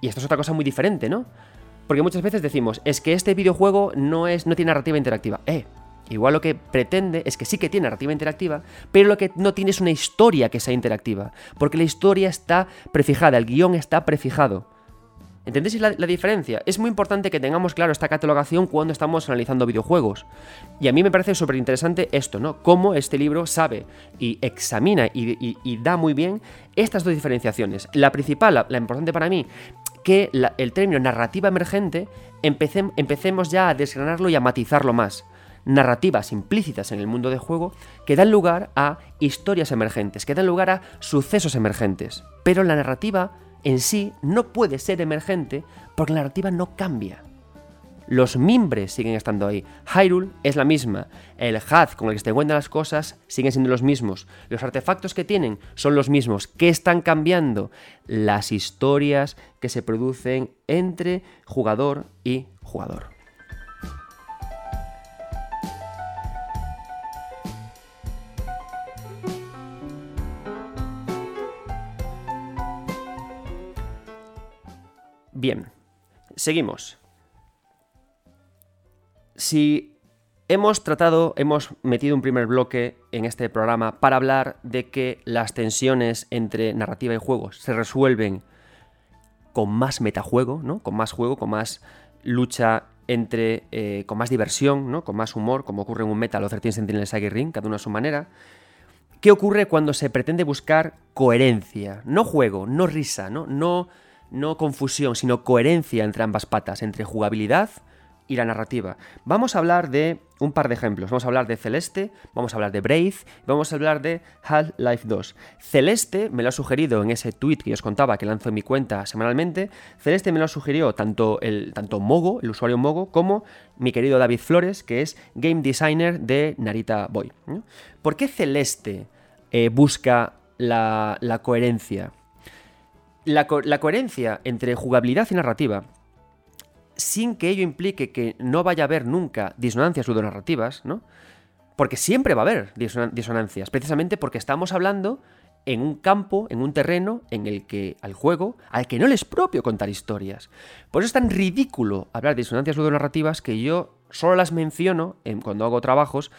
Y esto es otra cosa muy diferente, ¿no? Porque muchas veces decimos, es que este videojuego no, es, no tiene narrativa interactiva. Eh, Igual lo que pretende es que sí que tiene narrativa interactiva, pero lo que no tiene es una historia que sea interactiva, porque la historia está prefijada, el guion está prefijado. ¿Entendéis la, diferencia? Es muy importante que tengamos claro esta catalogación cuando estamos analizando videojuegos. Y a mí me parece súper interesante esto, ¿no? Cómo este libro sabe y examina y, da muy bien estas dos diferenciaciones. La principal, la, importante para mí, que el término narrativa emergente empecemos ya a desgranarlo y a matizarlo más narrativas implícitas en el mundo de juego que dan lugar a historias emergentes, que dan lugar a sucesos emergentes. Pero la narrativa en sí no puede ser emergente porque la narrativa no cambia. Los mimbres siguen estando ahí. Hyrule es la misma. El Haz con el que se encuentran las cosas siguen siendo los mismos. Los artefactos que tienen son los mismos. ¿Qué están cambiando? Las historias que se producen entre jugador y jugador. Bien, seguimos. Si hemos tratado, hemos metido un primer bloque en este programa para hablar de que las tensiones entre narrativa y juegos se resuelven con más metajuego, ¿no? Con más juego, con más lucha entre. Eh, con más diversión, ¿no? Con más humor, como ocurre en un Metal o 13 Sentinel Saga Ring, cada uno a su manera. ¿Qué ocurre cuando se pretende buscar coherencia? No juego, no risa. No no confusión, sino coherencia entre ambas patas, entre jugabilidad y la narrativa. Vamos a hablar de un par de ejemplos. Vamos a hablar de Celeste, vamos a hablar de Brave, vamos a hablar de Half-Life 2. Celeste me lo ha sugerido en ese tweet que os contaba que lanzo en mi cuenta semanalmente. Celeste me lo sugirió tanto, el, tanto Mogo, el usuario Mogo, como mi querido David Flores, que es game designer de Narita Boy. ¿Por qué Celeste eh, busca la, coherencia? La, coherencia entre jugabilidad y narrativa sin que ello implique que no vaya a haber nunca disonancias ludonarrativas, ¿no? Porque siempre va a haber disonancias, precisamente porque estamos hablando en un campo, en un terreno en el que al juego, al que no le es propio contar historias. Por eso es tan ridículo hablar de disonancias ludonarrativas que yo solo las menciono cuando hago trabajos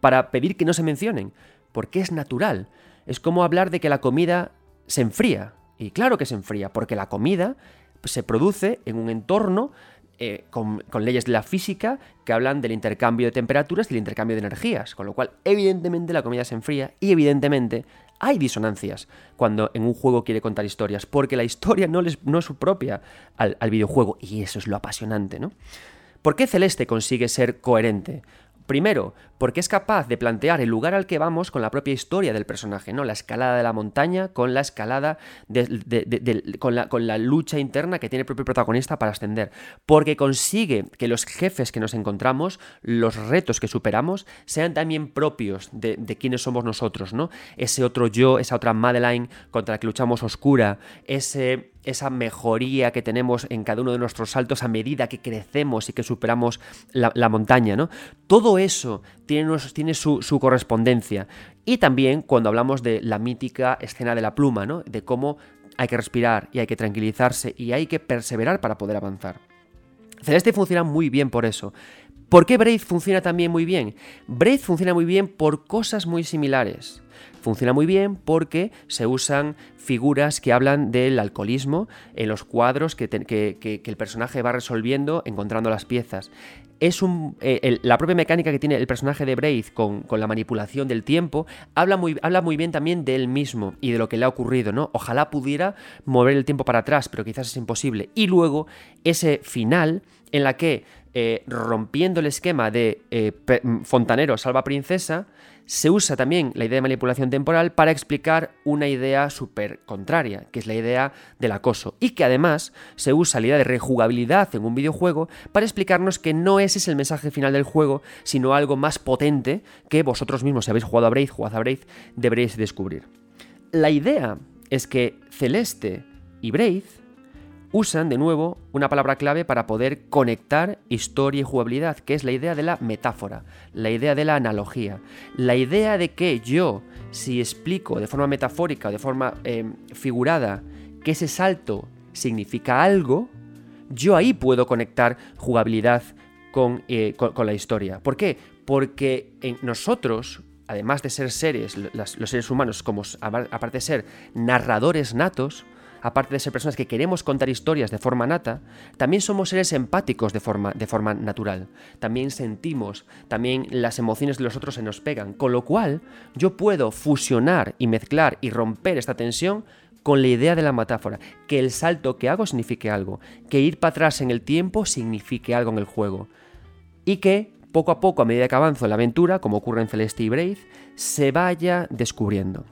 para pedir que no se mencionen, porque es natural. Es como hablar de que la comida se enfría. Y claro que se enfría, porque la comida se produce en un entorno eh, con, leyes de la física que hablan del intercambio de temperaturas y del intercambio de energías, con lo cual evidentemente la comida se enfría y evidentemente hay disonancias cuando en un juego quiere contar historias, porque la historia no, no es su propia al, al videojuego y eso es lo apasionante, ¿no? ¿Por qué Celeste consigue ser coherente? Primero, porque es capaz de plantear el lugar al que vamos con la propia historia del personaje, ¿no? La escalada de la montaña con la escalada con, la, la lucha interna que tiene el propio protagonista para ascender. Porque consigue que los jefes que nos encontramos, los retos que superamos, sean también propios de, de quiénes somos nosotros, ¿no? Ese otro yo, esa otra Madeline contra la que luchamos oscura, ese esa mejoría que tenemos en cada uno de nuestros saltos a medida que crecemos y que superamos la, montaña, ¿no? Todo eso tiene, su, correspondencia. Y también cuando hablamos de la mítica escena de la pluma, ¿no? De cómo hay que respirar y hay que tranquilizarse y hay que perseverar para poder avanzar. Celeste funciona muy bien por eso. ¿Por qué Braid funciona también muy bien? Braid funciona muy bien por cosas muy similares. Funciona muy bien porque se usan figuras que hablan del alcoholismo en los cuadros que, el personaje va resolviendo encontrando las piezas. Es un, eh, la propia mecánica que tiene el personaje de Braid con, la manipulación del tiempo habla muy, habla muy bien también de él mismo y de lo que le ha ocurrido, ¿no? Ojalá pudiera mover el tiempo para atrás, pero quizás es imposible. Y luego ese final en la que eh, rompiendo el esquema de eh, fontanero salva princesa, se usa también la idea de manipulación temporal para explicar una idea súper contraria, que es la idea del acoso, y que además se usa la idea de rejugabilidad en un videojuego para explicarnos que no ese es el mensaje final del juego, sino algo más potente que vosotros mismos, si habéis jugado a Braid, jugad a Braid, deberéis descubrir. La idea es que Celeste y Braid usan de nuevo una palabra clave para poder conectar historia y jugabilidad, que es la idea de la metáfora, la idea de la analogía, la idea de que yo, si explico de forma metafórica o de forma em, figurada que ese salto significa algo, yo ahí puedo conectar jugabilidad con, eh, la historia. ¿Por qué? Porque en nosotros, además de ser seres, los seres humanos, como aparte de ser narradores natos, aparte de ser personas que queremos contar historias de forma nata, también somos seres empáticos de forma, de forma natural. También sentimos, también las emociones de los otros se nos pegan. Con lo cual, yo puedo fusionar y mezclar y romper esta tensión con la idea de la metáfora, que el salto que hago signifique algo, que ir para atrás en el tiempo signifique algo en el juego. Y que poco a poco, a medida que avanzo en la aventura, como ocurre en Celeste y Brave, se vaya descubriendo.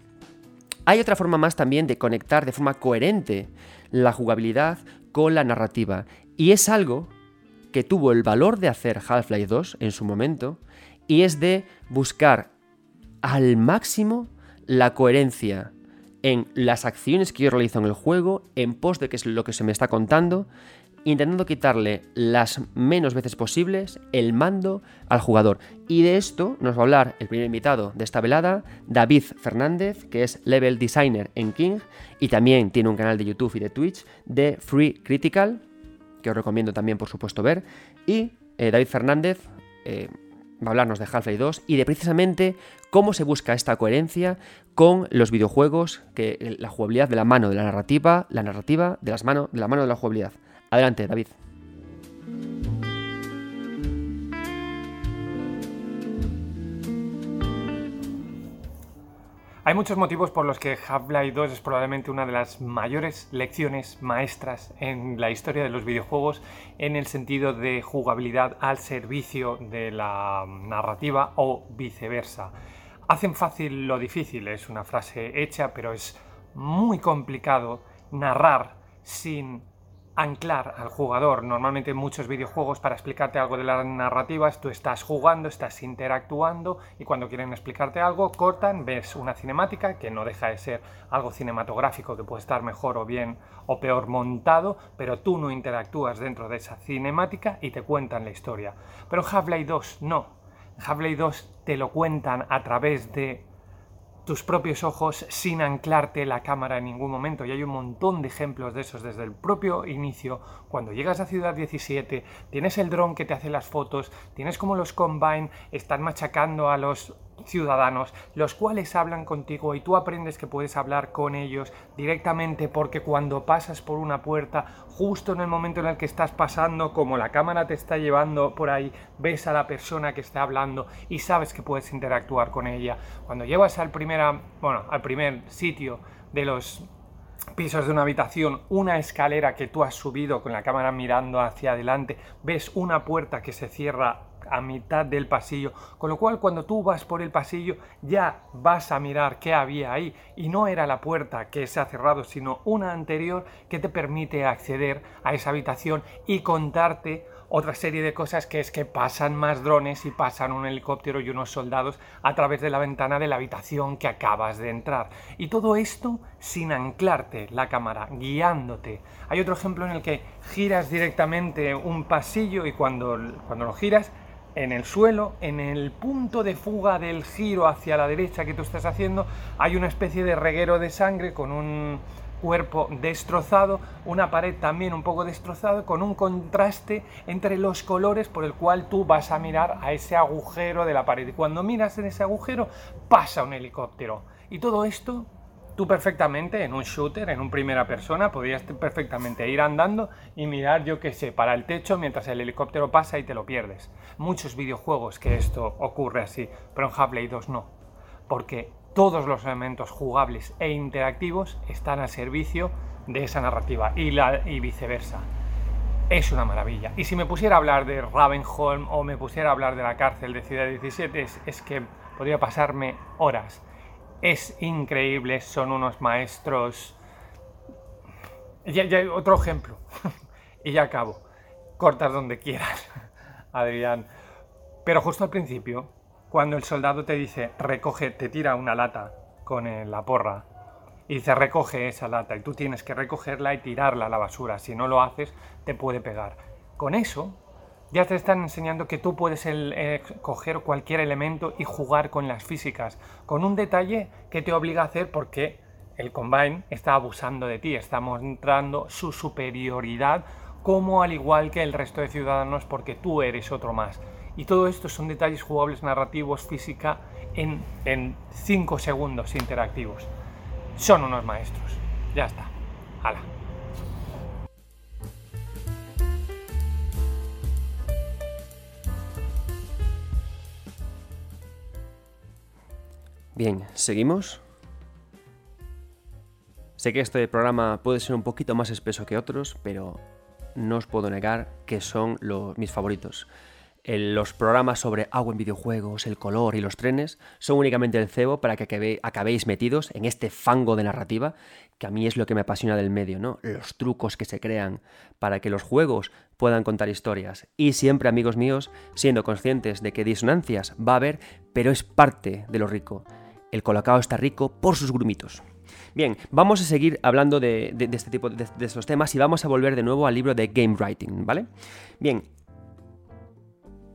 Hay otra forma más también de conectar de forma coherente la jugabilidad con la narrativa. Y es algo que tuvo el valor de hacer Half-Life 2 en su momento, y es de buscar al máximo la coherencia en las acciones que yo realizo en el juego, en pos de qué es lo que se me está contando, intentando quitarle las menos veces posibles el mando al jugador. Y de esto nos va a hablar el primer invitado de esta velada, David Fernández, que es level designer en King y también tiene un canal de YouTube y de Twitch de Free Critical, que os recomiendo también por supuesto ver. Y eh, David Fernández eh, va a hablarnos de Half-Life 2 y de precisamente cómo se busca esta coherencia con los videojuegos, que la jugabilidad de la mano de la narrativa, la narrativa de, las de la mano de la jugabilidad. Adelante, David. Hay muchos motivos por los que Half-Life 2 es probablemente una de las mayores lecciones maestras en la historia de los videojuegos en el sentido de jugabilidad al servicio de la narrativa o viceversa. Hacen fácil lo difícil, es una frase hecha, pero es muy complicado narrar sin anclar al jugador. Normalmente en muchos videojuegos para explicarte algo de las narrativas tú estás jugando, estás interactuando y cuando quieren explicarte algo cortan, ves una cinemática que no deja de ser algo cinematográfico que puede estar mejor o bien o peor montado, pero tú no interactúas dentro de esa cinemática y te cuentan la historia. Pero en Half-Life 2 no. En Half-Life 2 te lo cuentan a través de tus propios ojos sin anclarte la cámara en ningún momento. Y hay un montón de ejemplos de esos desde el propio inicio. Cuando llegas a Ciudad 17, tienes el dron que te hace las fotos, tienes como los Combine están machacando a los ciudadanos, los cuales hablan contigo y tú aprendes que puedes hablar con ellos directamente porque cuando pasas por una puerta, justo en el momento en el que estás pasando, como la cámara te está llevando por ahí, ves a la persona que está hablando y sabes que puedes interactuar con ella. Cuando llevas al, primera, bueno, al primer sitio de los pisos de una habitación, una escalera que tú has subido con la cámara mirando hacia adelante, ves una puerta que se cierra a mitad del pasillo, con lo cual cuando tú vas por el pasillo ya vas a mirar qué había ahí y no era la puerta que se ha cerrado, sino una anterior que te permite acceder a esa habitación y contarte otra serie de cosas que es que pasan más drones y pasan un helicóptero y unos soldados a través de la ventana de la habitación que acabas de entrar. Y todo esto sin anclarte la cámara, guiándote. Hay otro ejemplo en el que giras directamente un pasillo y cuando, cuando lo giras en el suelo, en el punto de fuga del giro hacia la derecha que tú estás haciendo, hay una especie de reguero de sangre con un cuerpo destrozado, una pared también un poco destrozada, con un contraste entre los colores por el cual tú vas a mirar a ese agujero de la pared. Y cuando miras en ese agujero, pasa un helicóptero. Y todo esto Tú perfectamente en un shooter, en un primera persona, podrías perfectamente ir andando y mirar, yo qué sé, para el techo mientras el helicóptero pasa y te lo pierdes. Muchos videojuegos que esto ocurre así, pero en Half-Life 2 no. Porque todos los elementos jugables e interactivos están al servicio de esa narrativa y, viceversa. Es una maravilla. Y si me pusiera a hablar de Ravenholm o me pusiera a hablar de la cárcel de Ciudad 17, es, es que podría pasarme horas es increíble, son unos maestros. Ya, ya otro ejemplo, [laughs] y ya acabo. Cortas donde quieras, [laughs] Adrián. Pero justo al principio, cuando el soldado te dice, recoge, te tira una lata con la porra, y dice, recoge esa lata, y tú tienes que recogerla y tirarla a la basura. Si no lo haces, te puede pegar. Con eso, ya te están enseñando que tú puedes eh, coger cualquier elemento y jugar con las físicas, con un detalle que te obliga a hacer porque el Combine está abusando de ti, está mostrando su superioridad como al igual que el resto de ciudadanos porque tú eres otro más. Y todo esto son detalles jugables, narrativos, física en 5 segundos interactivos. Son unos maestros. Ya está. Hala. Bien, ¿seguimos? Sé que este programa puede ser un poquito más espeso que otros, pero no os puedo negar que son los, mis favoritos. los programas sobre agua en videojuegos, el color y los trenes son únicamente el cebo para que acabéis metidos en este fango de narrativa, que a mí es lo que me apasiona del medio, ¿no? Los trucos que se crean para que los juegos puedan contar historias. Y siempre, amigos míos, siendo conscientes de que disonancias va a haber, pero es parte de lo rico el colacao está rico por sus grumitos. Bien, vamos a seguir hablando de, este tipo de, estos temas y vamos a volver de nuevo al libro de Game Writing, ¿vale? Bien,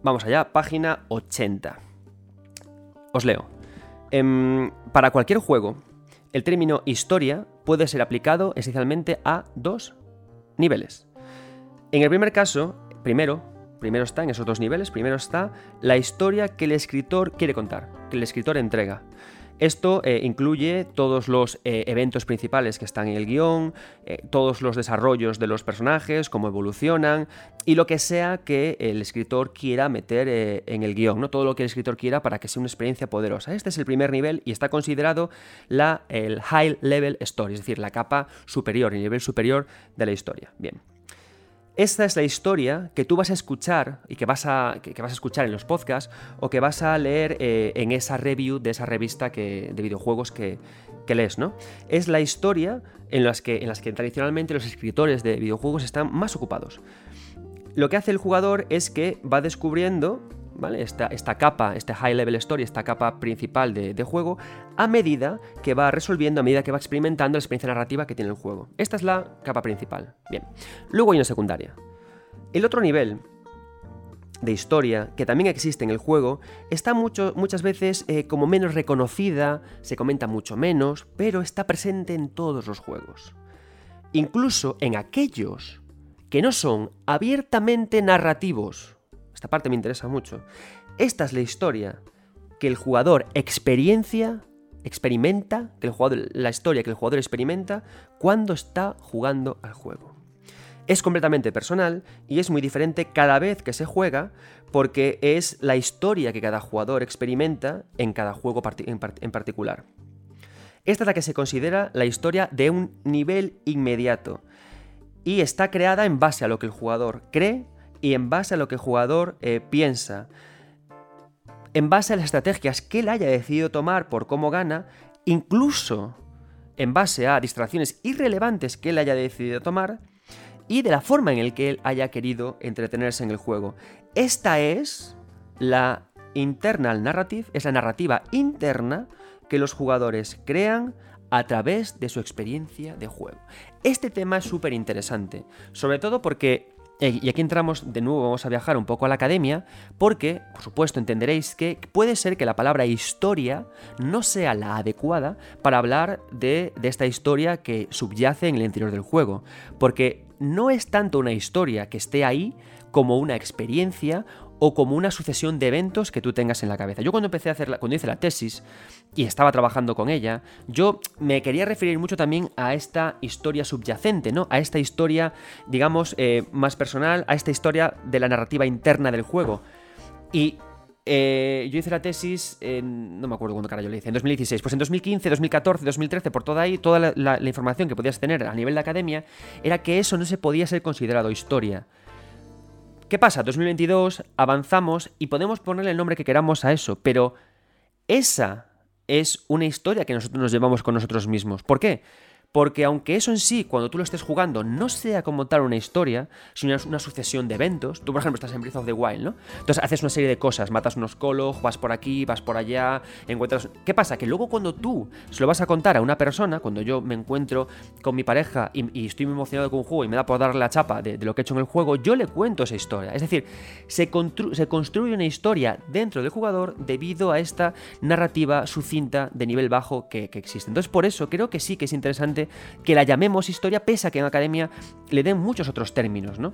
vamos allá, página 80. Os leo. Em, para cualquier juego, el término historia puede ser aplicado esencialmente a dos niveles. En el primer caso, primero, primero está en esos dos niveles, primero está la historia que el escritor quiere contar, que el escritor entrega. Esto eh, incluye todos los eh, eventos principales que están en el guion, eh, todos los desarrollos de los personajes, cómo evolucionan y lo que sea que el escritor quiera meter en el guion, ¿no? todo lo que el escritor quiera para que sea una experiencia poderosa. Este es el primer nivel y está considerado la, el High Level Story, es decir, la capa superior, el nivel superior de la historia. Bien. Esta es la historia que tú vas a escuchar y que vas a, que, vas a escuchar en los podcasts o que vas a leer eh, en esa review de esa revista que, de videojuegos que, que, lees, ¿no? Es la historia en las, que, en las que tradicionalmente los escritores de videojuegos están más ocupados. Lo que hace el jugador es que va descubriendo esta, esta, capa, este high level story, esta capa principal de, juego, a medida que va resolviendo, a medida que va experimentando la experiencia narrativa que tiene el juego. Esta es la capa principal. Bien. Luego hay una secundaria. El otro nivel de historia que también existe en el juego está muchas veces eh, como menos reconocida, se comenta mucho menos, pero está presente en todos los juegos. Incluso en aquellos que no son abiertamente narrativos esta parte me interesa mucho. Esta es la historia que el jugador experiencia, experimenta, que el jugador, la historia que el jugador experimenta cuando está jugando al juego. Es completamente personal y es muy diferente cada vez que se juega porque es la historia que cada jugador experimenta en cada juego en particular. Esta es la que se considera la historia de un nivel inmediato y está creada en base a lo que el jugador cree y en base a lo que el jugador eh, piensa, en base a las estrategias que él haya decidido tomar por cómo gana, incluso en base a distracciones irrelevantes que él haya decidido tomar y de la forma en la que él haya querido entretenerse en el juego. Esta es la internal narrative, es la narrativa interna que los jugadores crean a través de su experiencia de juego. Este tema es súper interesante, sobre todo porque y aquí entramos de nuevo, vamos a viajar un poco a la academia, porque, por supuesto, entenderéis que puede ser que la palabra historia no sea la adecuada para hablar de, de esta historia que subyace en el interior del juego, porque no es tanto una historia que esté ahí como una experiencia o como una sucesión de eventos que tú tengas en la cabeza. Yo cuando empecé a hacer cuando hice la tesis y estaba trabajando con ella, yo me quería referir mucho también a esta historia subyacente, ¿no? A esta historia, digamos, eh, más personal, a esta historia de la narrativa interna del juego. Y eh, yo hice la tesis en. No me acuerdo cuándo cara yo la hice. En 2016. Pues en 2015, 2014, 2013, por toda ahí, toda la, información que podías tener a nivel de academia era que eso no se podía ser considerado historia. ¿Qué pasa? 2022, avanzamos y podemos ponerle el nombre que queramos a eso, pero esa es una historia que nosotros nos llevamos con nosotros mismos. ¿Por qué? Porque aunque eso en sí, cuando tú lo estés jugando, no sea como tal una historia, sino una sucesión de eventos, tú por ejemplo estás en Breath of the Wild, ¿no? Entonces haces una serie de cosas, matas unos colos, vas por aquí, vas por allá, encuentras... ¿Qué pasa? Que luego cuando tú se lo vas a contar a una persona, cuando yo me encuentro con mi pareja y, estoy muy emocionado con un juego y me da por darle la chapa de, lo que he hecho en el juego, yo le cuento esa historia. Es decir, se, construye una historia dentro del jugador debido a esta narrativa sucinta de nivel bajo que existe. Entonces por eso creo que sí que es interesante que la llamemos historia, pese a que en academia le den muchos otros términos, ¿no?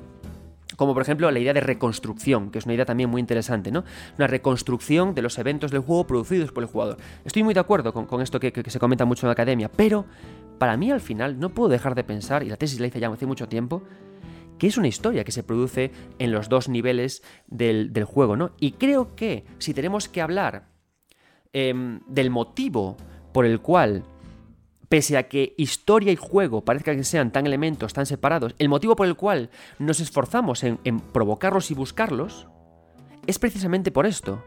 Como por ejemplo la idea de reconstrucción, que es una idea también muy interesante, ¿no? Una reconstrucción de los eventos del juego producidos por el jugador. Estoy muy de acuerdo con, esto que, se comenta mucho en la academia, pero para mí al final no puedo dejar de pensar, y la tesis la hice ya hace mucho tiempo, que es una historia que se produce en los dos niveles del, juego, ¿no? Y creo que si tenemos que hablar em, del motivo por el cual Pese a que historia y juego parezca que sean tan elementos tan separados, el motivo por el cual nos esforzamos en, provocarlos y buscarlos es precisamente por esto.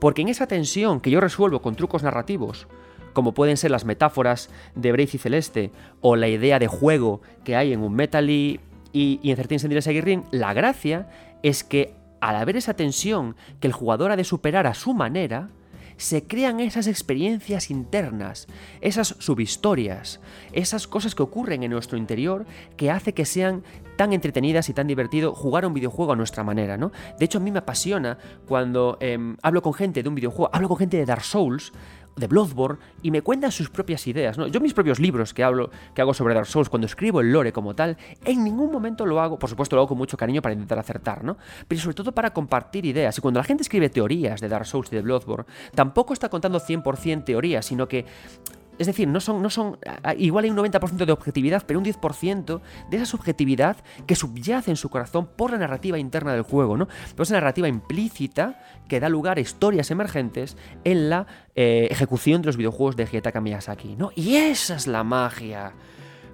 Porque en esa tensión que yo resuelvo con trucos narrativos, como pueden ser las metáforas de Brace y Celeste, o la idea de juego que hay en un Metal y, y, en Certain la gracia es que al haber esa tensión que el jugador ha de superar a su manera, se crean esas experiencias internas, esas subhistorias, esas cosas que ocurren en nuestro interior que hace que sean tan entretenidas y tan divertido jugar un videojuego a nuestra manera, ¿no? De hecho, a mí me apasiona cuando em, hablo con gente de un videojuego, hablo con gente de Dark Souls, de Bloodborne y me cuentan sus propias ideas, ¿no? Yo mis propios libros que hablo, que hago sobre Dark Souls, cuando escribo el lore como tal, en ningún momento lo hago, por supuesto lo hago con mucho cariño para intentar acertar, ¿no? Pero sobre todo para compartir ideas. Y cuando la gente escribe teorías de Dark Souls y de Bloodborne, tampoco está contando 100% teorías, sino que es decir, no son, no son. Igual hay un 90% de objetividad, pero un 10% de esa subjetividad que subyace en su corazón por la narrativa interna del juego, ¿no? Pero esa narrativa implícita que da lugar a historias emergentes en la eh, ejecución de los videojuegos de Hidetaka Miyazaki, ¿no? Y esa es la magia.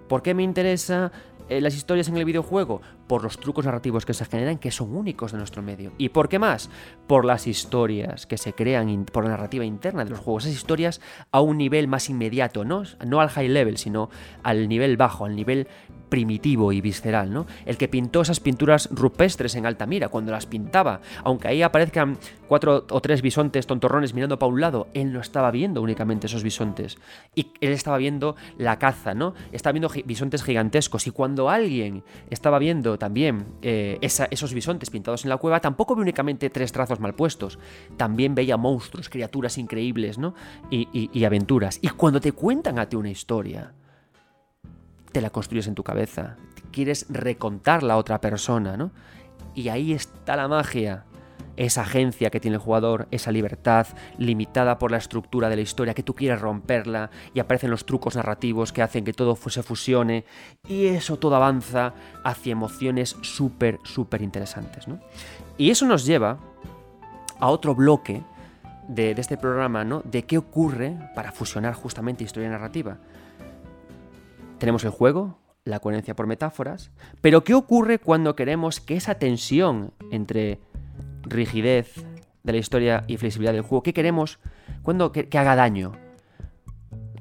¿Por qué me interesa eh, las historias en el videojuego? Por los trucos narrativos que se generan que son únicos de nuestro medio. ¿Y por qué más? Por las historias que se crean por la narrativa interna de los juegos. Esas historias a un nivel más inmediato, ¿no? No al high level, sino al nivel bajo, al nivel primitivo y visceral, ¿no? El que pintó esas pinturas rupestres en Altamira, cuando las pintaba, aunque ahí aparezcan cuatro o tres bisontes tontorrones mirando para un lado, él no estaba viendo únicamente esos bisontes. Y él estaba viendo la caza, ¿no? Estaba viendo bisontes gigantescos. Y cuando alguien estaba viendo también eh, esos bisontes pintados en la cueva, tampoco ve únicamente tres trazos mal puestos. También veía monstruos, criaturas increíbles, ¿no? Y, y aventuras. Y cuando te cuentan a ti una historia, te la construyes en tu cabeza, quieres recontarla a otra persona, ¿no? Y ahí está la magia, esa agencia que tiene el jugador, esa libertad limitada por la estructura de la historia, que tú quieres romperla y aparecen los trucos narrativos que hacen que todo se fusione y eso todo avanza hacia emociones súper, súper interesantes, ¿no? Y eso nos lleva a otro bloque de, de este programa, ¿no? De qué ocurre para fusionar justamente historia narrativa. Tenemos el juego, la coherencia por metáforas, pero ¿qué ocurre cuando queremos que esa tensión entre rigidez de la historia y flexibilidad del juego, qué queremos cuando que, haga daño?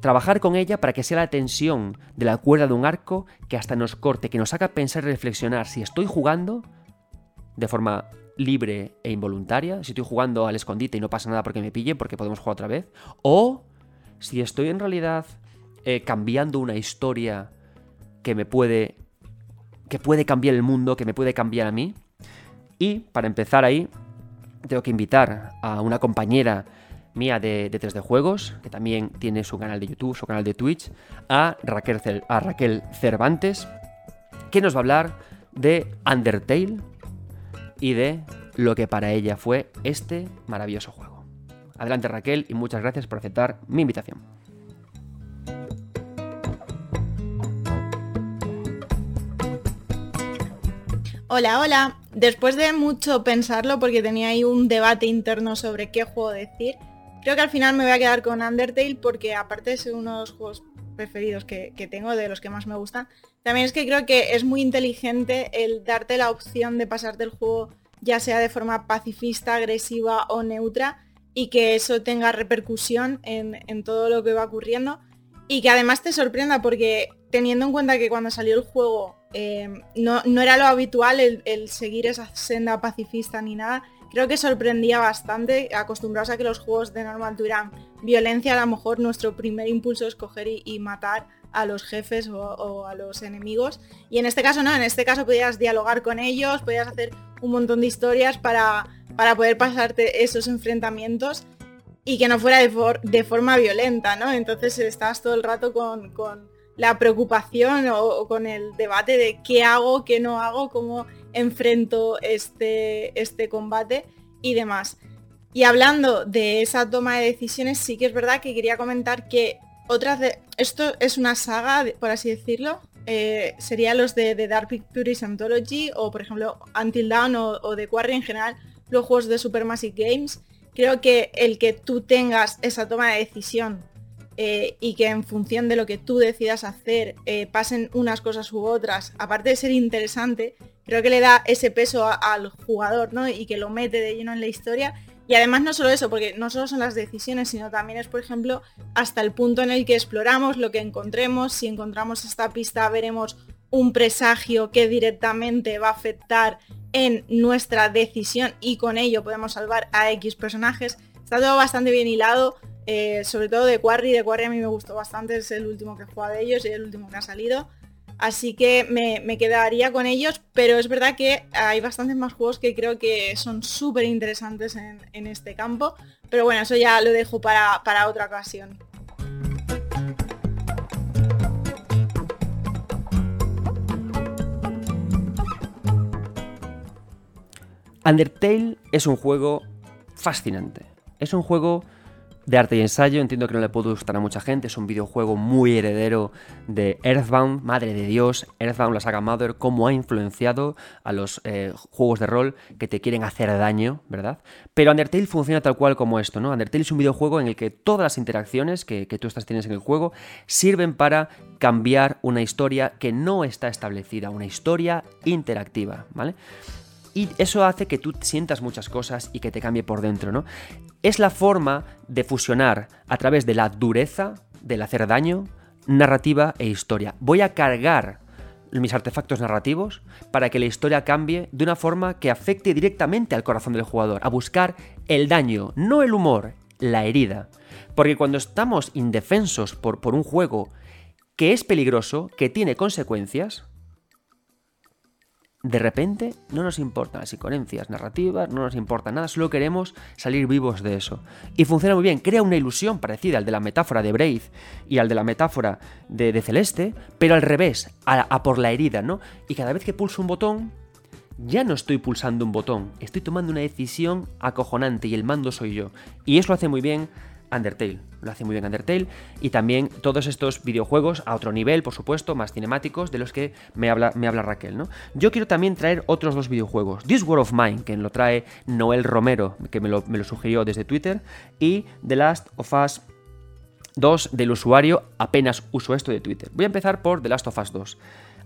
Trabajar con ella para que sea la tensión de la cuerda de un arco que hasta nos corte, que nos haga pensar y reflexionar si estoy jugando de forma libre e involuntaria, si estoy jugando al escondite y no pasa nada porque me pille, porque podemos jugar otra vez, o si estoy en realidad eh, cambiando una historia que me puede. que puede cambiar el mundo, que me puede cambiar a mí. Y para empezar ahí, tengo que invitar a una compañera mía de, de 3D Juegos, que también tiene su canal de YouTube, su canal de Twitch, a Raquel, a Raquel Cervantes, que nos va a hablar de Undertale y de lo que para ella fue este maravilloso juego. Adelante Raquel y muchas gracias por aceptar mi invitación. Hola, hola. Después de mucho pensarlo, porque tenía ahí un debate interno sobre qué juego decir, creo que al final me voy a quedar con Undertale porque aparte ser uno de los juegos preferidos que, tengo, de los que más me gustan, también es que creo que es muy inteligente el darte la opción de pasarte el juego ya sea de forma pacifista, agresiva o neutra y que eso tenga repercusión en todo lo que va ocurriendo y que además te sorprenda porque teniendo en cuenta que cuando salió el juego Em, no, era lo habitual el, seguir esa senda pacifista ni nada. Creo que sorprendía bastante, acostumbrados a que los juegos de normal tuvieran violencia, a lo mejor nuestro primer impulso es coger y, matar a los jefes o, a los enemigos. Y en este caso no, en este caso podías dialogar con ellos, podías hacer un montón de historias para, para poder pasarte esos enfrentamientos y que no fuera de, forma violenta, ¿no? Entonces estás todo el rato con la preocupación o, con el debate de qué hago, qué no hago, cómo enfrento este, este combate y demás. Y hablando de esa toma de decisiones, sí que es verdad que quería comentar que otras de... Esto es una saga, por así decirlo. Eh, sería los de, Dark Pictures Anthology o por ejemplo Until Dawn o, o The Quarry en general, los juegos de Supermassive Games. Creo que el que tú tengas esa toma de decisión eh, y que en función de lo que tú decidas hacer eh, pasen unas cosas u otras, aparte de ser interesante, creo que le da ese peso al jugador ¿no? y que lo mete de lleno en la historia. Y además no solo eso, porque no solo son las decisiones, sino también es, por ejemplo, hasta el punto en el que exploramos lo que encontremos. Si encontramos esta pista, veremos un presagio que directamente va a afectar en nuestra decisión y con ello podemos salvar a X personajes. Está todo bastante bien hilado. Eh, sobre todo de Quarry, de Quarry a mí me gustó bastante, es el último que jugado de ellos y el último que ha salido. Así que me, quedaría con ellos, pero es verdad que hay bastantes más juegos que creo que son súper interesantes en, este campo. Pero bueno, eso ya lo dejo para, para otra ocasión. Undertale es un juego fascinante. Es un juego de arte y ensayo, entiendo que no le puede gustar a mucha gente, es un videojuego muy heredero de Earthbound, madre de Dios, Earthbound, la saga Mother, cómo ha influenciado a los eh, juegos de rol que te quieren hacer daño, ¿verdad? Pero Undertale funciona tal cual como esto, ¿no? Undertale es un videojuego en el que todas las interacciones que, que tú estás tienes en el juego sirven para cambiar una historia que no está establecida, una historia interactiva, ¿vale? Y eso hace que tú sientas muchas cosas y que te cambie por dentro, ¿no? Es la forma de fusionar a través de la dureza, del hacer daño, narrativa e historia. Voy a cargar mis artefactos narrativos para que la historia cambie de una forma que afecte directamente al corazón del jugador, a buscar el daño, no el humor, la herida. Porque cuando estamos indefensos por, por un juego que es peligroso, que tiene consecuencias, de repente no nos importan las incoherencias narrativas, no nos importa nada, solo queremos salir vivos de eso. Y funciona muy bien, crea una ilusión parecida al de la metáfora de Braid y al de la metáfora de, Celeste, pero al revés, a, por la herida, ¿no? Y cada vez que pulso un botón, ya no estoy pulsando un botón, estoy tomando una decisión acojonante y el mando soy yo. Y eso lo hace muy bien Undertale. Lo hace muy bien Undertale. Y también todos estos videojuegos a otro nivel, por supuesto, más cinemáticos, de los que me habla, me habla Raquel, ¿no? Yo quiero también traer otros dos videojuegos. This War of Mine, que lo trae Noel Romero, que me lo, me lo sugirió desde Twitter. Y The Last of Us 2 del usuario apenas uso esto de Twitter. Voy a empezar por The Last of Us 2.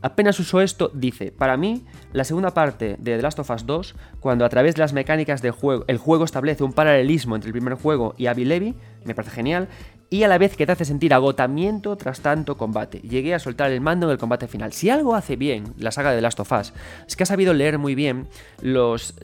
Apenas uso esto, dice, para mí, la segunda parte de The Last of Us 2, cuando a través de las mecánicas del juego, el juego establece un paralelismo entre el primer juego y Abby Levy, me parece genial, y a la vez que te hace sentir agotamiento tras tanto combate. Llegué a soltar el mando en el combate final. Si algo hace bien la saga de The Last of Us, es que ha sabido leer muy bien los,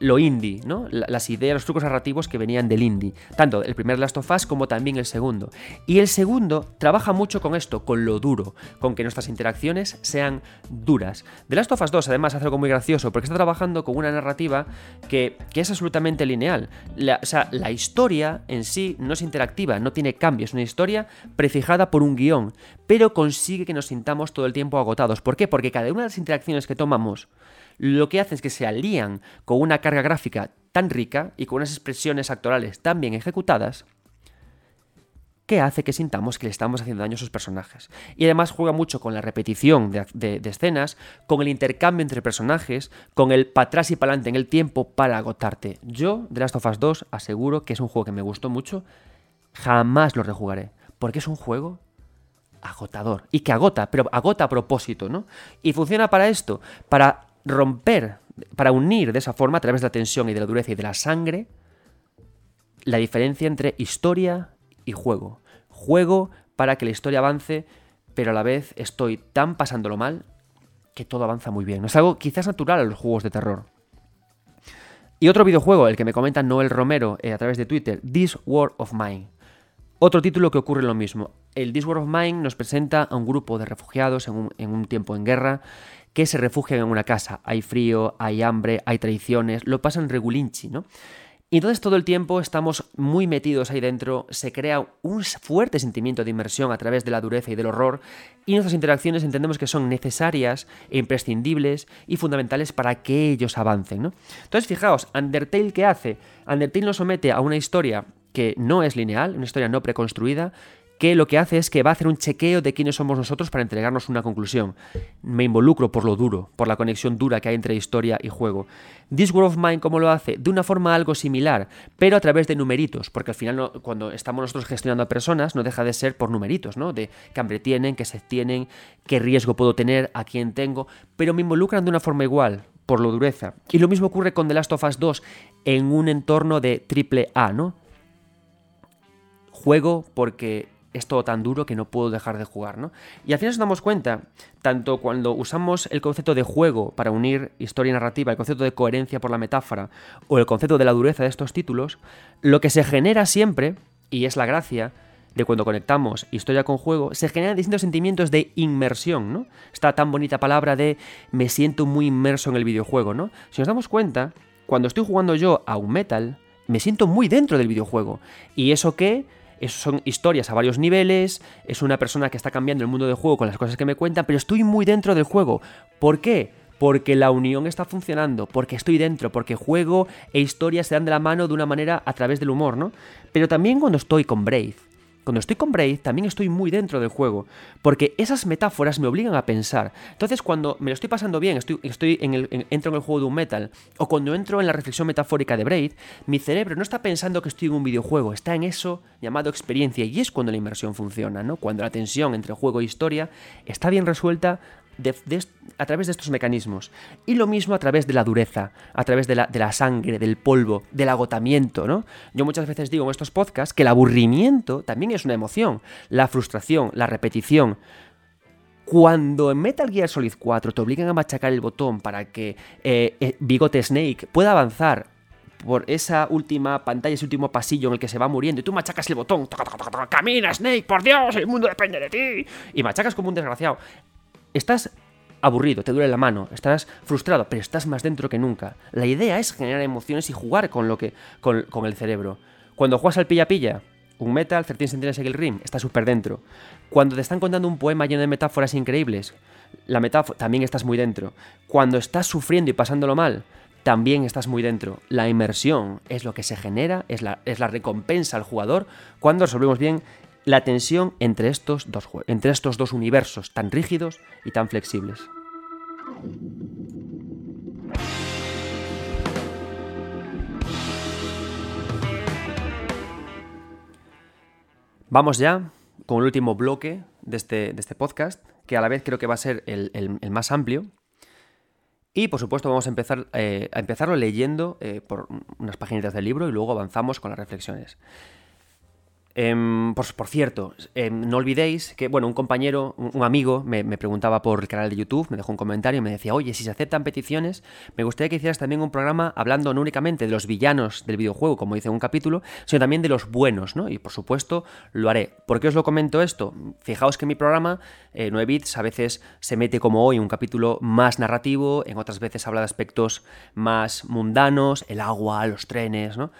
lo indie, ¿no? las ideas, los trucos narrativos que venían del indie. Tanto el primer Last of Us como también el segundo. Y el segundo trabaja mucho con esto, con lo duro, con que nuestras interacciones sean duras. The Last of Us 2 además hace algo muy gracioso, porque está trabajando con una narrativa que, que es absolutamente lineal. o sea, la historia en sí no es interactiva, no tiene es una historia prefijada por un guion, pero consigue que nos sintamos todo el tiempo agotados. ¿Por qué? Porque cada una de las interacciones que tomamos lo que hace es que se alían con una carga gráfica tan rica y con unas expresiones actorales tan bien ejecutadas que hace que sintamos que le estamos haciendo daño a sus personajes. Y además juega mucho con la repetición de, escenas, con el intercambio entre personajes, con el para atrás y para adelante en el tiempo para agotarte. Yo, de Last of Us 2, aseguro que es un juego que me gustó mucho Jamás lo rejugaré. Porque es un juego agotador. Y que agota, pero agota a propósito, ¿no? Y funciona para esto, para romper, para unir de esa forma, a través de la tensión y de la dureza y de la sangre, la diferencia entre historia y juego. Juego para que la historia avance, pero a la vez estoy tan pasándolo mal que todo avanza muy bien. Es algo quizás natural a los juegos de terror. Y otro videojuego, el que me comenta Noel Romero eh, a través de Twitter, This War of Mine. Otro título que ocurre lo mismo. El This of Mine nos presenta a un grupo de refugiados en un, tiempo en guerra que se refugian en una casa. Hay frío, hay hambre, hay traiciones, lo pasan regulinchi, ¿no? Y entonces todo el tiempo estamos muy metidos ahí dentro, se crea un fuerte sentimiento de inmersión a través de la dureza y del horror, y nuestras interacciones entendemos que son necesarias e imprescindibles y fundamentales para que ellos avancen. ¿no? Entonces fijaos, Undertale ¿qué hace? Undertale nos somete a una historia que no es lineal, una historia no preconstruida, que lo que hace es que va a hacer un chequeo de quiénes somos nosotros para entregarnos una conclusión. Me involucro por lo duro, por la conexión dura que hay entre historia y juego. This World of Mine, ¿cómo lo hace? De una forma algo similar, pero a través de numeritos, porque al final cuando estamos nosotros gestionando a personas no deja de ser por numeritos, ¿no? De qué hambre tienen, qué sed tienen, qué riesgo puedo tener, a quién tengo, pero me involucran de una forma igual, por lo dureza. Y lo mismo ocurre con The Last of Us 2 en un entorno de triple A, ¿no? Juego porque es todo tan duro que no puedo dejar de jugar, ¿no? Y al final nos damos cuenta, tanto cuando usamos el concepto de juego para unir historia y narrativa, el concepto de coherencia por la metáfora, o el concepto de la dureza de estos títulos, lo que se genera siempre, y es la gracia, de cuando conectamos historia con juego, se generan distintos sentimientos de inmersión, ¿no? Esta tan bonita palabra de me siento muy inmerso en el videojuego, ¿no? Si nos damos cuenta, cuando estoy jugando yo a un metal, me siento muy dentro del videojuego. ¿Y eso qué? Eso son historias a varios niveles, es una persona que está cambiando el mundo del juego con las cosas que me cuentan, pero estoy muy dentro del juego. ¿Por qué? Porque la unión está funcionando, porque estoy dentro, porque juego e historias se dan de la mano de una manera a través del humor, ¿no? Pero también cuando estoy con Brave, cuando estoy con Braid también estoy muy dentro del juego, porque esas metáforas me obligan a pensar. Entonces cuando me lo estoy pasando bien, estoy, en el, entro en el juego de un metal, o cuando entro en la reflexión metafórica de Braid, mi cerebro no está pensando que estoy en un videojuego, está en eso llamado experiencia, y es cuando la inmersión funciona, ¿no? Cuando la tensión entre juego e historia está bien resuelta a través de estos mecanismos. Y lo mismo a través de la dureza, a través de la, de la, sangre, del polvo, del agotamiento, ¿no? Yo muchas veces digo en estos podcasts que el aburrimiento también es una emoción. La frustración, la repetición. Cuando en Metal Gear Solid 4 te obligan a machacar el botón para que eh, eh, Bigote Snake pueda avanzar por esa última pantalla, ese último pasillo en el que se va muriendo y tú machacas el botón, camina Snake, por Dios, el mundo depende de ti, y machacas como un desgraciado estás aburrido, te duele la mano, estás frustrado, pero estás más dentro que nunca. La idea es generar emociones y jugar con lo que con, el cerebro. Cuando juegas al pilla-pilla, un metal, 13 centímetros el rim, está súper dentro. Cuando te están contando un poema lleno de metáforas increíbles, la metáfora también estás muy dentro. Cuando estás sufriendo y pasándolo mal, también estás muy dentro. La inmersión es lo que se genera, es la, es la recompensa al jugador cuando resolvemos bien la tensión entre estos, dos, entre estos dos universos tan rígidos y tan flexibles. Vamos ya con el último bloque de este, de este, podcast, que a la vez creo que va a ser el, más amplio. Y por supuesto vamos a empezar eh, a empezarlo leyendo eh, por unas páginas del libro y luego avanzamos con las reflexiones. Em, por, cierto, em, no olvidéis que, bueno, un compañero, un, amigo, me, preguntaba por el canal de YouTube, me dejó un comentario y me decía, oye, si se aceptan peticiones, me gustaría que hicieras también un programa hablando no únicamente de los villanos del videojuego, como dice un capítulo, sino también de los buenos, ¿no? Y por supuesto, lo haré. ¿Por qué os lo comento esto? Fijaos que mi programa, eh, 9 bits, a veces se mete como hoy un capítulo más narrativo, en otras veces habla de aspectos más mundanos, el agua, los trenes, ¿no?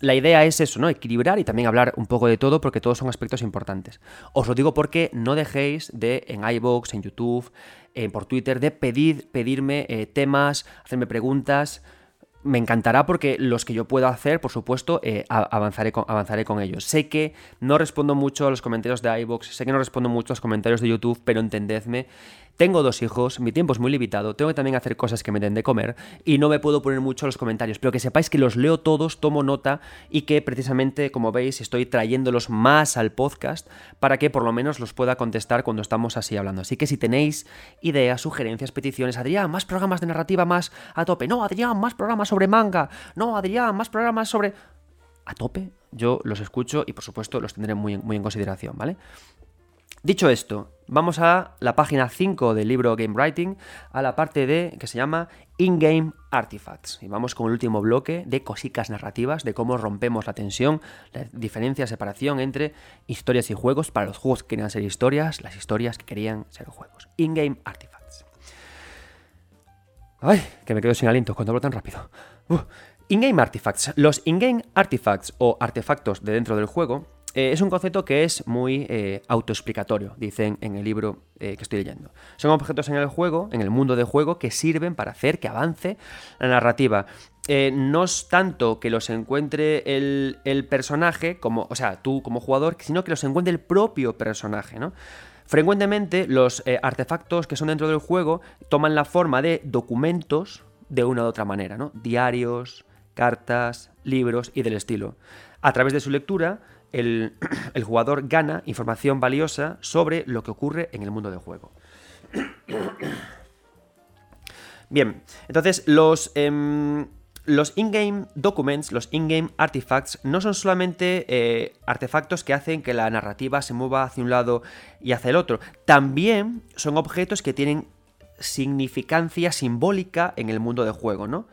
La idea es eso, ¿no? Equilibrar y también hablar un poco de todo porque todos son aspectos importantes. Os lo digo porque no dejéis de en iBox, en YouTube, eh, por Twitter, de pedir, pedirme eh, temas, hacerme preguntas. Me encantará porque los que yo pueda hacer, por supuesto, eh, avanzaré, con, avanzaré con ellos. Sé que no respondo mucho a los comentarios de iBox, sé que no respondo mucho a los comentarios de YouTube, pero entendedme tengo dos hijos, mi tiempo es muy limitado, tengo que también hacer cosas que me den de comer y no me puedo poner mucho los comentarios, pero que sepáis que los leo todos, tomo nota y que precisamente, como veis, estoy trayéndolos más al podcast para que por lo menos los pueda contestar cuando estamos así hablando. Así que si tenéis ideas, sugerencias, peticiones, Adrián, más programas de narrativa más a tope, no, Adrián, más programas sobre manga, no, Adrián, más programas sobre... A tope, yo los escucho y por supuesto los tendré muy, muy en consideración, ¿vale? Dicho esto, vamos a la página 5 del libro Game Writing, a la parte de que se llama In-Game Artifacts. Y vamos con el último bloque de cositas narrativas, de cómo rompemos la tensión, la diferencia, separación entre historias y juegos para los juegos que querían ser historias, las historias que querían ser juegos. In-Game Artifacts. Ay, que me quedo sin aliento cuando hablo tan rápido. in-Game Artifacts. Los in-Game Artifacts o artefactos de dentro del juego eh, es un concepto que es muy eh, autoexplicatorio, dicen en el libro eh, que estoy leyendo. Son objetos en el juego, en el mundo de juego, que sirven para hacer que avance la narrativa. no es tanto que los encuentre el, personaje, como, o sea, tú como jugador, sino que los encuentre el propio personaje, ¿no? Frecuentemente los artefactos que son dentro del juego toman la forma de documentos de una u otra manera, ¿no? Diarios, cartas, libros y del estilo. A través de su lectura, [clears throat] el, jugador gana información valiosa sobre lo que ocurre en el mundo del juego. [clears throat] Bien, entonces los, em, los in-game documents, los in-game artifacts, no son solamente eh, artefactos que hacen que la narrativa se mueva hacia un lado y hacia el otro, también son objetos que tienen significancia simbólica en el mundo del juego, ¿no?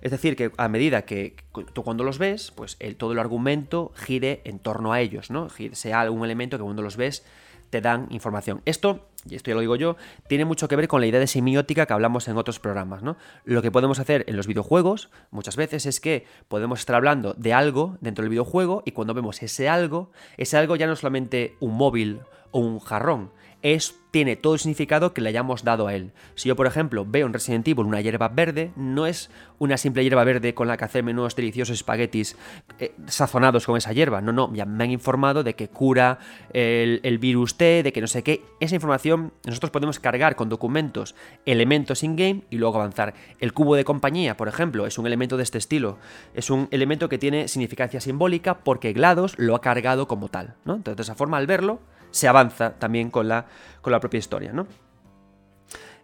Es decir, que a medida que tú cuando los ves, pues el, todo el argumento gire en torno a ellos, ¿no? Sea algún elemento que cuando los ves te dan información. Esto, y esto ya lo digo yo, tiene mucho que ver con la idea de semiótica que hablamos en otros programas, ¿no? Lo que podemos hacer en los videojuegos muchas veces es que podemos estar hablando de algo dentro del videojuego y cuando vemos ese algo, ese algo ya no es solamente un móvil o un jarrón, es, tiene todo el significado que le hayamos dado a él. Si yo, por ejemplo, veo en Resident Evil una hierba verde, no es una simple hierba verde con la que hacerme unos deliciosos espaguetis eh, sazonados con esa hierba. No, no, ya me han informado de que cura el, virus T, de que no sé qué. Esa información nosotros podemos cargar con documentos, elementos in-game y luego avanzar. El cubo de compañía, por ejemplo, es un elemento de este estilo. Es un elemento que tiene significancia simbólica porque GLaDOS lo ha cargado como tal. ¿no? Entonces, de esa forma, al verlo, se avanza también con la, con la propia historia, ¿no?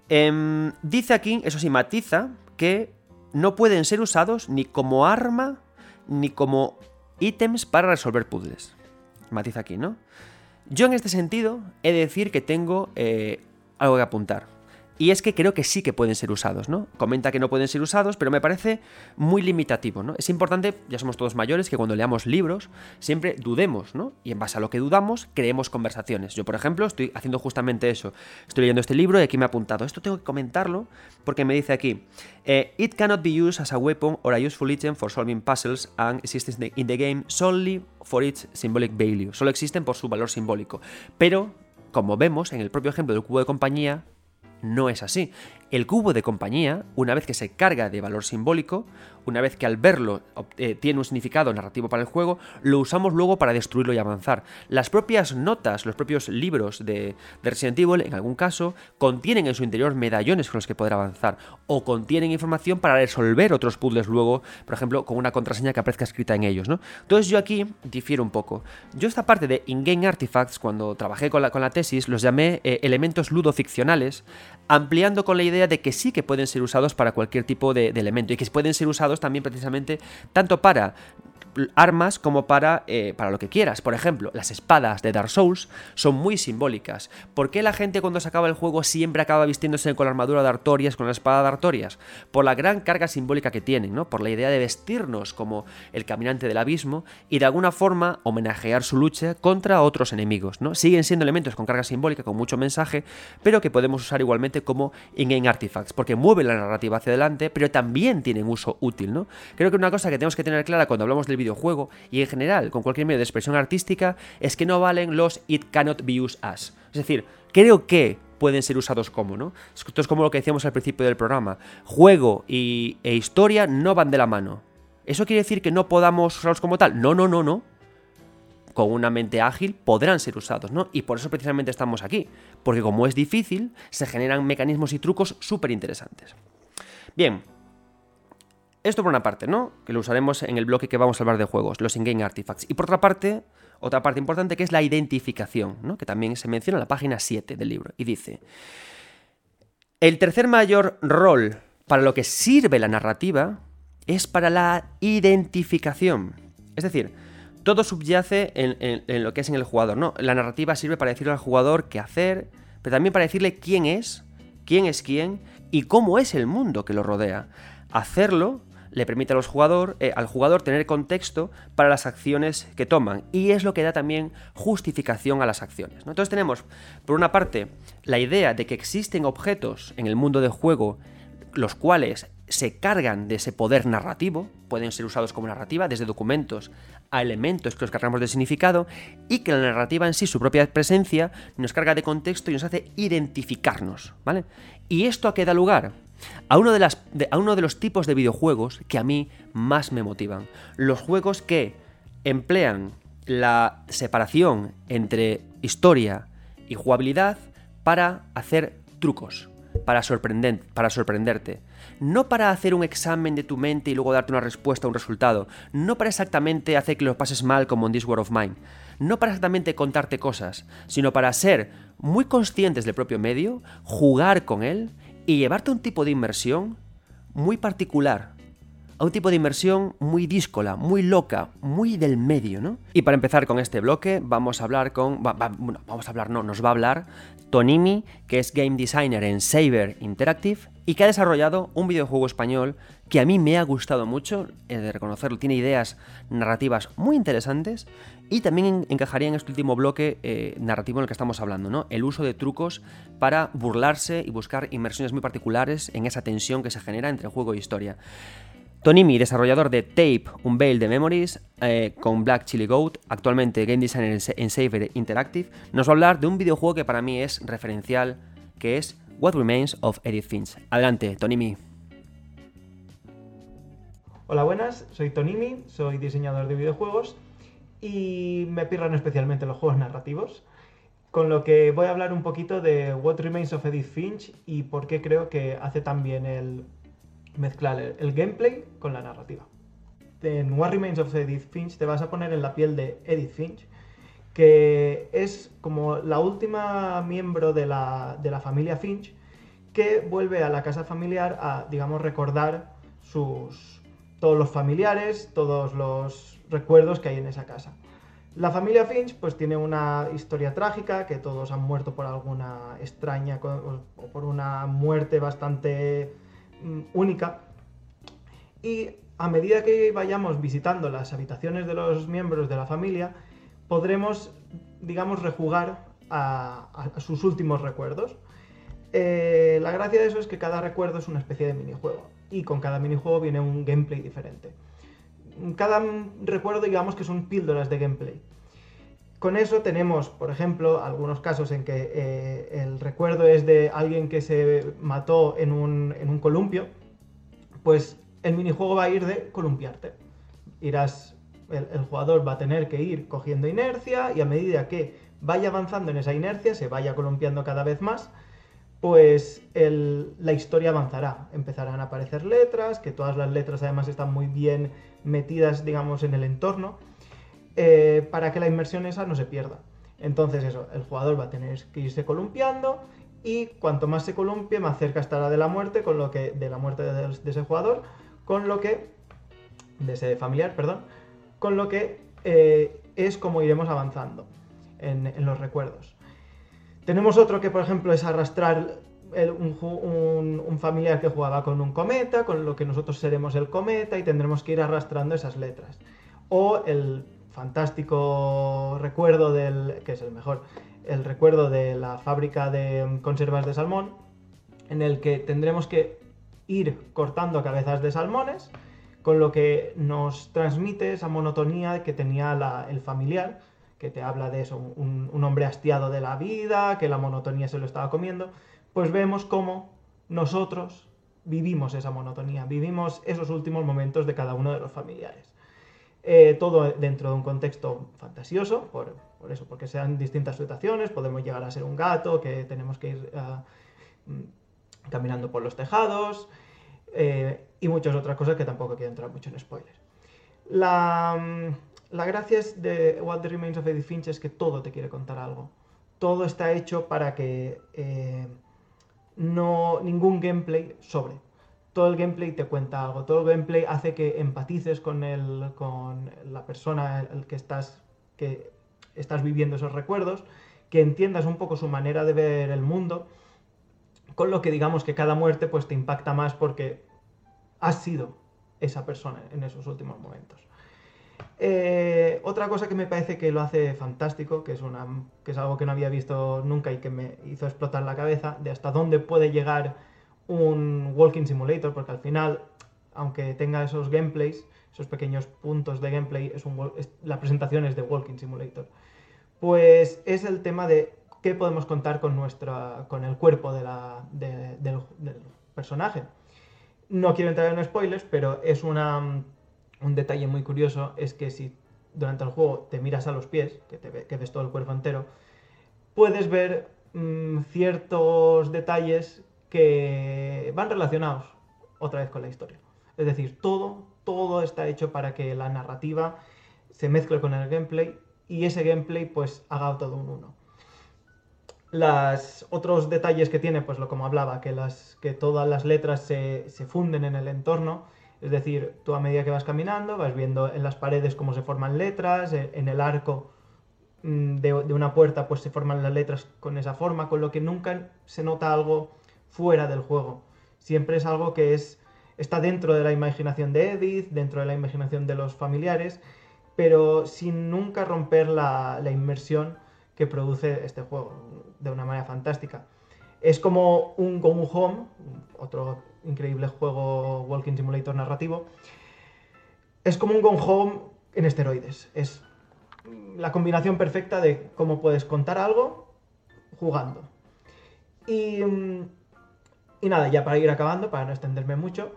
Em, dice aquí, eso sí, matiza que no pueden ser usados ni como arma ni como ítems para resolver puzzles. Matiza aquí, ¿no? Yo en este sentido he de decir que tengo eh, algo que apuntar. Y es que creo que sí que pueden ser usados, ¿no? Comenta que no pueden ser usados, pero me parece muy limitativo, ¿no? Es importante, ya somos todos mayores, que cuando leamos libros siempre dudemos, ¿no? Y en base a lo que dudamos, creemos conversaciones. Yo, por ejemplo, estoy haciendo justamente eso. Estoy leyendo este libro y aquí me ha apuntado. Esto tengo que comentarlo porque me dice aquí, eh, It cannot be used as a weapon or a useful item for solving puzzles and exists in the game solely for its symbolic value. Solo existen por su valor simbólico. Pero, como vemos en el propio ejemplo del cubo de compañía, no es así. El cubo de compañía, una vez que se carga de valor simbólico, una vez que al verlo eh, tiene un significado narrativo para el juego, lo usamos luego para destruirlo y avanzar. Las propias notas, los propios libros de, Resident Evil, en algún caso, contienen en su interior medallones con los que poder avanzar, o contienen información para resolver otros puzzles luego, por ejemplo, con una contraseña que aparezca escrita en ellos. ¿no? Entonces yo aquí difiero un poco. Yo esta parte de in-game artifacts, cuando trabajé con la, con la tesis, los llamé eh, elementos ludoficcionales, ampliando con la idea de que sí que pueden ser usados para cualquier tipo de, elemento y que pueden ser usados también precisamente tanto para armas como para, eh, para lo que quieras. Por ejemplo, las espadas de Dark Souls son muy simbólicas. ¿Por qué la gente cuando se acaba el juego siempre acaba vistiéndose con la armadura de Artorias, con la espada de Artorias? Por la gran carga simbólica que tienen, ¿no? Por la idea de vestirnos como el caminante del abismo y de alguna forma homenajear su lucha contra otros enemigos, ¿no? Siguen siendo elementos con carga simbólica, con mucho mensaje, pero que podemos usar igualmente como in-game artifacts, porque mueven la narrativa hacia adelante, pero también tienen uso útil, ¿no? Creo que una cosa que tenemos que tener clara cuando hablamos del videojuego y en general con cualquier medio de expresión artística es que no valen los it cannot be used as. Es decir, creo que pueden ser usados como, ¿no? Esto es como lo que decíamos al principio del programa. Juego y, e historia no van de la mano. ¿Eso quiere decir que no podamos usarlos como tal? No, no, no, no. Con una mente ágil podrán ser usados, ¿no? Y por eso precisamente estamos aquí. Porque como es difícil, se generan mecanismos y trucos súper interesantes. Bien, esto por una parte, ¿no? Que lo usaremos en el bloque que vamos a hablar de juegos, los in-game artifacts. Y por otra parte, otra parte importante que es la identificación, ¿no? Que también se menciona en la página 7 del libro. Y dice, el tercer mayor rol para lo que sirve la narrativa es para la identificación. Es decir, todo subyace en, en, lo que es en el jugador, ¿no? La narrativa sirve para decirle al jugador qué hacer, pero también para decirle quién es, quién es quién y cómo es el mundo que lo rodea. Hacerlo le permite eh, al jugador tener contexto para las acciones que toman y es lo que da también justificación a las acciones. Entonces tenemos, por una parte, la idea de que existen objetos en el mundo del juego los cuales se cargan de ese poder narrativo, pueden ser usados como narrativa, desde documentos a elementos que los cargamos de significado, y que la narrativa en sí, su propia presencia, nos carga de contexto y nos hace identificarnos, ¿vale? Y esto a qué da lugar? A uno de, los tipos de videojuegos que a mí más me motivan. Los juegos que emplean la separación entre historia y jugabilidad para hacer trucos, para, para sorprenderte. No para hacer un examen de tu mente y luego darte una respuesta, un resultado. No para exactamente hacer que lo pases mal como en This War of Mine. No para exactamente contarte cosas, sino para ser muy conscientes del propio medio, jugar con él y llevarte un tipo de inmersión muy particular, a un tipo de inmersión muy díscola, muy loca, muy del medio, ¿no? Y para empezar con este bloque, vamos a hablar con. bueno, vamos a hablar, no, nos va a hablar Tonimi, que es game designer en Saber Interactive y que ha desarrollado un videojuego español que a mí me ha gustado mucho, de reconocerlo, tiene ideas narrativas muy interesantes y también encajaría en este último bloque eh, narrativo en el que estamos hablando, ¿no? El uso de trucos para burlarse y buscar inmersiones muy particulares en esa tensión que se genera entre juego e historia. Tonimi, desarrollador de Tape, un Veil de Memories, eh, con Black Chili Goat, actualmente game designer en Saber Interactive, nos va a hablar de un videojuego que para mí es referencial, que es What Remains of Edith Finch. Adelante, Tonimi. Hola, buenas, soy Tonimi, soy diseñador de videojuegos y me pirran especialmente los juegos narrativos, con lo que voy a hablar un poquito de What Remains of Edith Finch y por qué creo que hace tan bien el mezclar el, gameplay con la narrativa. En What Remains of Edith Finch te vas a poner en la piel de Edith Finch, que es como la última miembro de la, familia Finch que vuelve a la casa familiar a, digamos, recordar sus, todos los familiares, todos los recuerdos que hay en esa casa. La familia Finch pues tiene una historia trágica, que todos han muerto por alguna extraña o por una muerte bastante única. Y a medida que vayamos visitando las habitaciones de los miembros de la familia, podremos, digamos, rejugar a, sus últimos recuerdos. Eh, la gracia de eso es que cada recuerdo es una especie de minijuego y con cada minijuego viene un gameplay diferente. Cada recuerdo digamos que son píldoras de gameplay. Con eso tenemos, por ejemplo, algunos casos en que eh, el recuerdo es de alguien que se mató en un, columpio, pues el minijuego va a ir de columpiarte. Irás, el, jugador va a tener que ir cogiendo inercia y a medida que vaya avanzando en esa inercia, se vaya columpiando cada vez más, pues la historia avanzará. Empezarán a aparecer letras, que todas las letras además están muy bien metidas, digamos, en el entorno eh, para que la inmersión esa no se pierda. Entonces eso, el jugador va a tener que irse columpiando y cuanto más se columpie, más cerca estará de la muerte, con lo que de la muerte de, ese jugador, con lo que de ese familiar, perdón, con lo que eh, es como iremos avanzando en, los recuerdos. Tenemos otro que, por ejemplo, es arrastrar un, un, familiar que jugaba con un cometa, con lo que nosotros seremos el cometa y tendremos que ir arrastrando esas letras. O el fantástico recuerdo del, que es el mejor, el recuerdo de la fábrica de conservas de salmón, en el que tendremos que ir cortando cabezas de salmones, con lo que nos transmite esa monotonía que tenía el familiar, que te habla de eso, un, un, hombre hastiado de la vida, que la monotonía se lo estaba comiendo, pues vemos cómo nosotros vivimos esa monotonía, vivimos esos últimos momentos de cada uno de los familiares. Eh, todo dentro de un contexto fantasioso, por, eso, porque sean distintas situaciones, podemos llegar a ser un gato, que tenemos que ir ah, mm, caminando por los tejados, eh, y muchas otras cosas que tampoco quiero entrar mucho en spoilers. La, mm, la gracia de What the Remains of Edith Finch es que todo te quiere contar algo. Todo está hecho para que eh, no, ningún gameplay sobre todo el gameplay te cuenta algo, todo el gameplay hace que empatices con, con la persona que estás, que estás viviendo esos recuerdos, que entiendas un poco su manera de ver el mundo, con lo que digamos que cada muerte pues te impacta más porque has sido esa persona en esos últimos momentos. Eh, otra cosa que me parece que lo hace fantástico, que es algo que no había visto nunca y que me hizo explotar la cabeza, de hasta dónde puede llegar un walking simulator, porque al final, aunque tenga esos gameplays, esos pequeños puntos de gameplay, es un, la presentación es de walking simulator. Pues es el tema de qué podemos contar con, nuestra, con el cuerpo de la, del, personaje. No quiero entrar en spoilers, pero es una, un detalle muy curioso, es que si durante el juego te miras a los pies, que, te, que ves todo el cuerpo entero, puedes ver mm, ciertos detalles que van relacionados otra vez con la historia. Es decir, todo, todo está hecho para que la narrativa se mezcle con el gameplay y ese gameplay pues haga todo un uno. Los otros detalles que tiene, pues lo como hablaba, que, las, que todas las letras se, se funden en el entorno, Es decir, tú a medida que vas caminando vas viendo en las paredes cómo se forman letras, e, en el arco mm, de, una puerta pues se forman las letras con esa forma, con lo que nunca se nota algo fuera del juego. Siempre es algo que es, está dentro de la imaginación de Edith, dentro de la imaginación de los familiares, pero sin nunca romper la, la inmersión que produce este juego de una manera fantástica. Es como un Go Home, otro increíble juego Walking Simulator narrativo. Es como un Gone Home en esteroides. Es la combinación perfecta de cómo puedes contar algo jugando. Y, y nada, ya para ir acabando, para no extenderme mucho,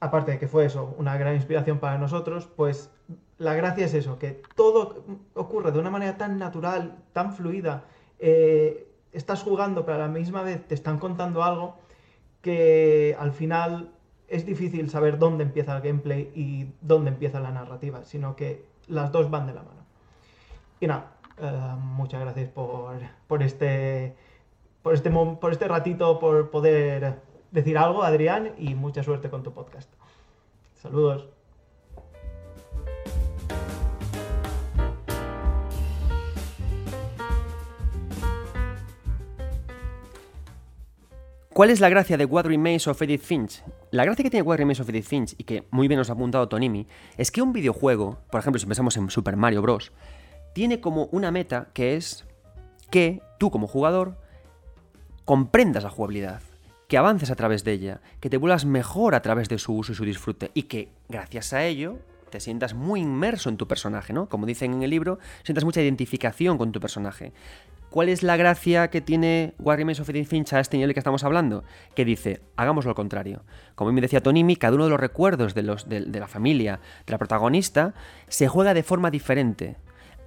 aparte de que fue eso, una gran inspiración para nosotros, pues la gracia es eso, que todo ocurre de una manera tan natural, tan fluida. Eh, estás jugando, pero a la misma vez te están contando algo que al final es difícil saber dónde empieza el gameplay y dónde empieza la narrativa, sino que las dos van de la mano. Y nada, eh, muchas gracias por, por, este, por, este, por este ratito, por poder decir algo, Adrián, y mucha suerte con tu podcast. Saludos. ¿Cuál es la gracia de What Remains of Edith Finch? La gracia que tiene What Remains of Edith Finch, y que muy bien nos ha apuntado Tonimi, es que un videojuego, por ejemplo, si pensamos en Super Mario Bros., tiene como una meta que es que tú como jugador comprendas la jugabilidad, que avances a través de ella, que te vuelvas mejor a través de su uso y su disfrute, y que gracias a ello te sientas muy inmerso en tu personaje, ¿no? Como dicen en el libro, sientas mucha identificación con tu personaje. ¿Cuál es la gracia que tiene What Remains of Edith Finch a este nivel que estamos hablando? Que dice, hagámoslo al contrario. Como me decía Tonimi, cada uno de los recuerdos de, los, de, la familia, de la protagonista, se juega de forma diferente.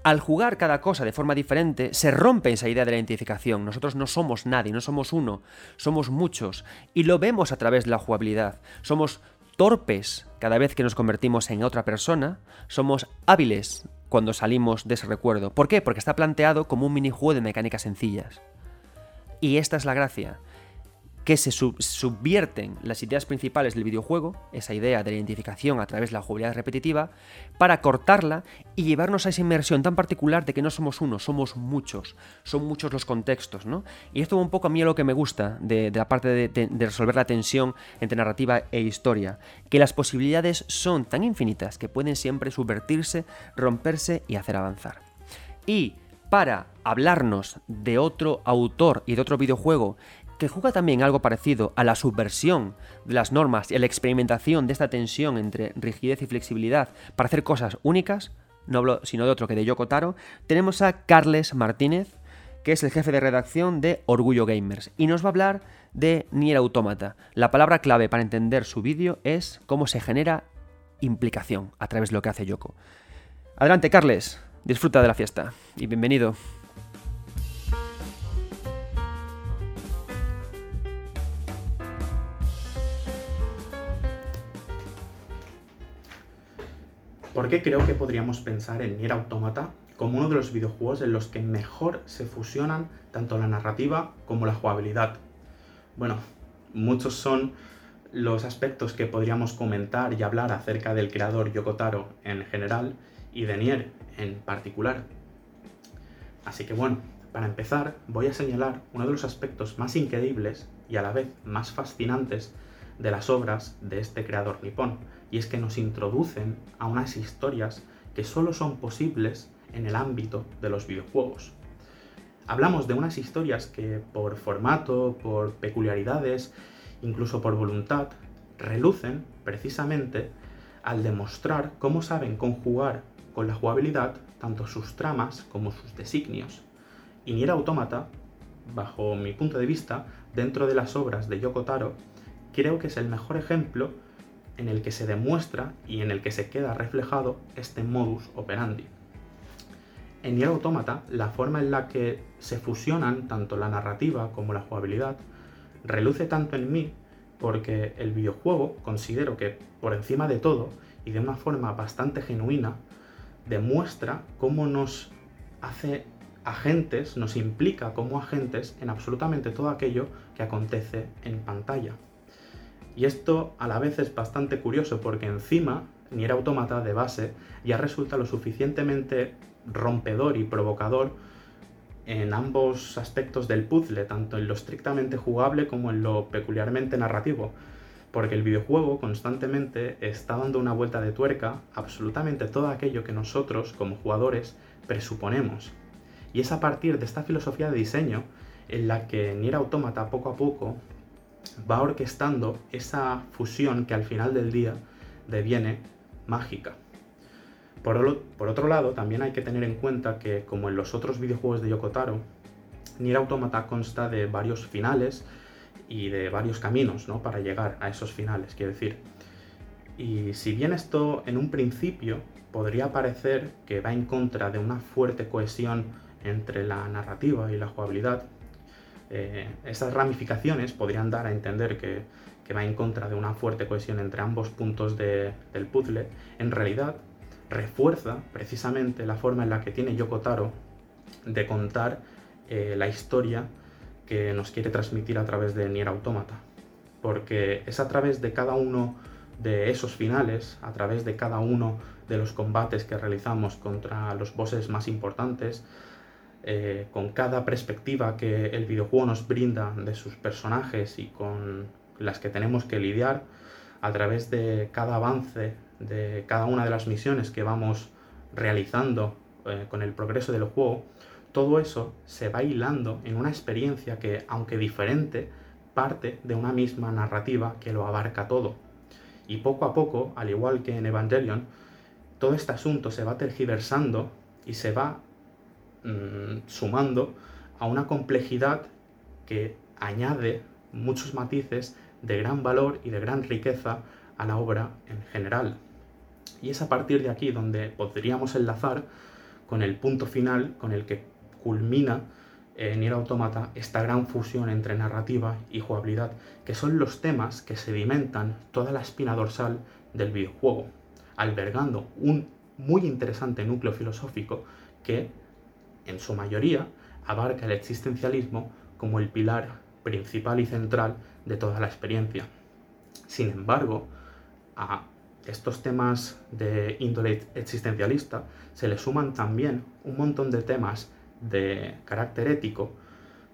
Al jugar cada cosa de forma diferente, se rompe esa idea de la identificación. Nosotros no somos nadie, no somos uno, somos muchos. Y lo vemos a través de la jugabilidad. Somos torpes cada vez que nos convertimos en otra persona, somos hábiles cuando salimos de ese recuerdo. ¿Por qué? Porque está planteado como un minijuego de mecánicas sencillas. Y esta es la gracia que se subvierten las ideas principales del videojuego, esa idea de la identificación a través de la jugabilidad repetitiva, para cortarla y llevarnos a esa inmersión tan particular de que no somos uno, somos muchos, son muchos los contextos, ¿no? Y esto un poco a mí lo que me gusta de, la parte de, resolver la tensión entre narrativa e historia, que las posibilidades son tan infinitas que pueden siempre subvertirse, romperse y hacer avanzar. Y para hablarnos de otro autor y de otro videojuego que juega también algo parecido a la subversión de las normas y a la experimentación de esta tensión entre rigidez y flexibilidad para hacer cosas únicas, no hablo sino de otro que de Yoko Taro, tenemos a Carles Martínez, que es el jefe de redacción de Orgullo Gamers, y nos va a hablar de Nier Automata. La palabra clave para entender su vídeo es cómo se genera implicación a través de lo que hace Yoko. Adelante, Carles, disfruta de la fiesta y bienvenido. ¿Por qué creo que podríamos pensar en Nier Automata como uno de los videojuegos en los que mejor se fusionan tanto la narrativa como la jugabilidad? Bueno, muchos son los aspectos que podríamos comentar y hablar acerca del creador Yoko Taro en general y de Nier en particular. Así que bueno, para empezar voy a señalar uno de los aspectos más increíbles y a la vez más fascinantes de las obras de este creador nipón, y es que nos introducen a unas historias que solo son posibles en el ámbito de los videojuegos. Hablamos de unas historias que por formato, por peculiaridades, incluso por voluntad, relucen precisamente al demostrar cómo saben conjugar con la jugabilidad tanto sus tramas como sus designios. Y Nier Automata, bajo mi punto de vista, dentro de las obras de Yoko Taro, creo que es el mejor ejemplo en el que se demuestra y en el que se queda reflejado este modus operandi. En Nier Automata, la forma en la que se fusionan tanto la narrativa como la jugabilidad reluce tanto en mí porque el videojuego considero que por encima de todo y de una forma bastante genuina demuestra cómo nos hace agentes, nos implica como agentes en absolutamente todo aquello que acontece en pantalla. Y esto a la vez es bastante curioso porque encima Nier Automata de base ya resulta lo suficientemente rompedor y provocador en ambos aspectos del puzzle, tanto en lo estrictamente jugable como en lo peculiarmente narrativo, porque el videojuego constantemente está dando una vuelta de tuerca absolutamente todo aquello que nosotros como jugadores presuponemos. Y es a partir de esta filosofía de diseño en la que Nier Automata poco a poco va orquestando esa fusión que al final del día deviene mágica. Por, otro lado, también hay que tener en cuenta que, como en los otros videojuegos de Yokotaro, Nier Automata consta de varios finales y de varios caminos ¿no? para llegar a esos finales, quiero decir. Y si bien esto en un principio podría parecer que va en contra de una fuerte cohesión entre la narrativa y la jugabilidad, eh, esas ramificaciones podrían dar a entender que, va en contra de una fuerte cohesión entre ambos puntos del puzzle, en realidad refuerza precisamente la forma en la que tiene Yoko Taro de contar eh, la historia que nos quiere transmitir a través de Nier Automata. Porque es a través de cada uno de esos finales, a través de cada uno de los combates que realizamos contra los bosses más importantes, eh, con cada perspectiva que el videojuego nos brinda de sus personajes y con las que tenemos que lidiar, a través de cada avance de cada una de las misiones que vamos realizando eh, con el progreso del juego, todo eso se va hilando en una experiencia que, aunque diferente, parte de una misma narrativa que lo abarca todo. Y poco a poco, al igual que en Evangelion, todo este asunto se va tergiversando y se va mm, sumando a una complejidad que añade muchos matices de gran valor y de gran riqueza a la obra en general. Y es a partir de aquí donde podríamos enlazar con el punto final con el que culmina en eh, Nier Automata esta gran fusión entre narrativa y jugabilidad, que son los temas que sedimentan toda la espina dorsal del videojuego, albergando un muy interesante núcleo filosófico que, en su mayoría, abarca el existencialismo como el pilar principal y central de toda la experiencia. Sin embargo, a estos temas de índole existencialista se le suman también un montón de temas de carácter ético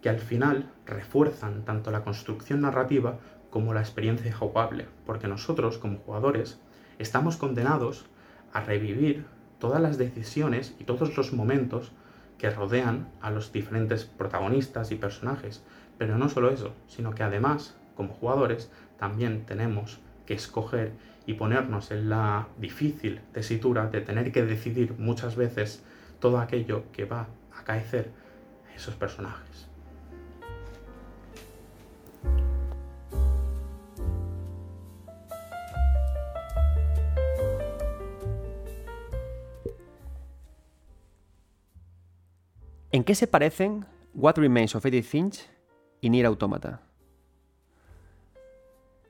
que al final refuerzan tanto la construcción narrativa como la experiencia jugable, porque nosotros como jugadores estamos condenados a revivir todas las decisiones y todos los momentos que rodean a los diferentes protagonistas y personajes. Pero no solo eso, sino que además, como jugadores, también tenemos que escoger y ponernos en la difícil tesitura de tener que decidir muchas veces todo aquello que va a acaecer a esos personajes. ¿En qué se parecen What Remains of Edith Finch y Nier Automata?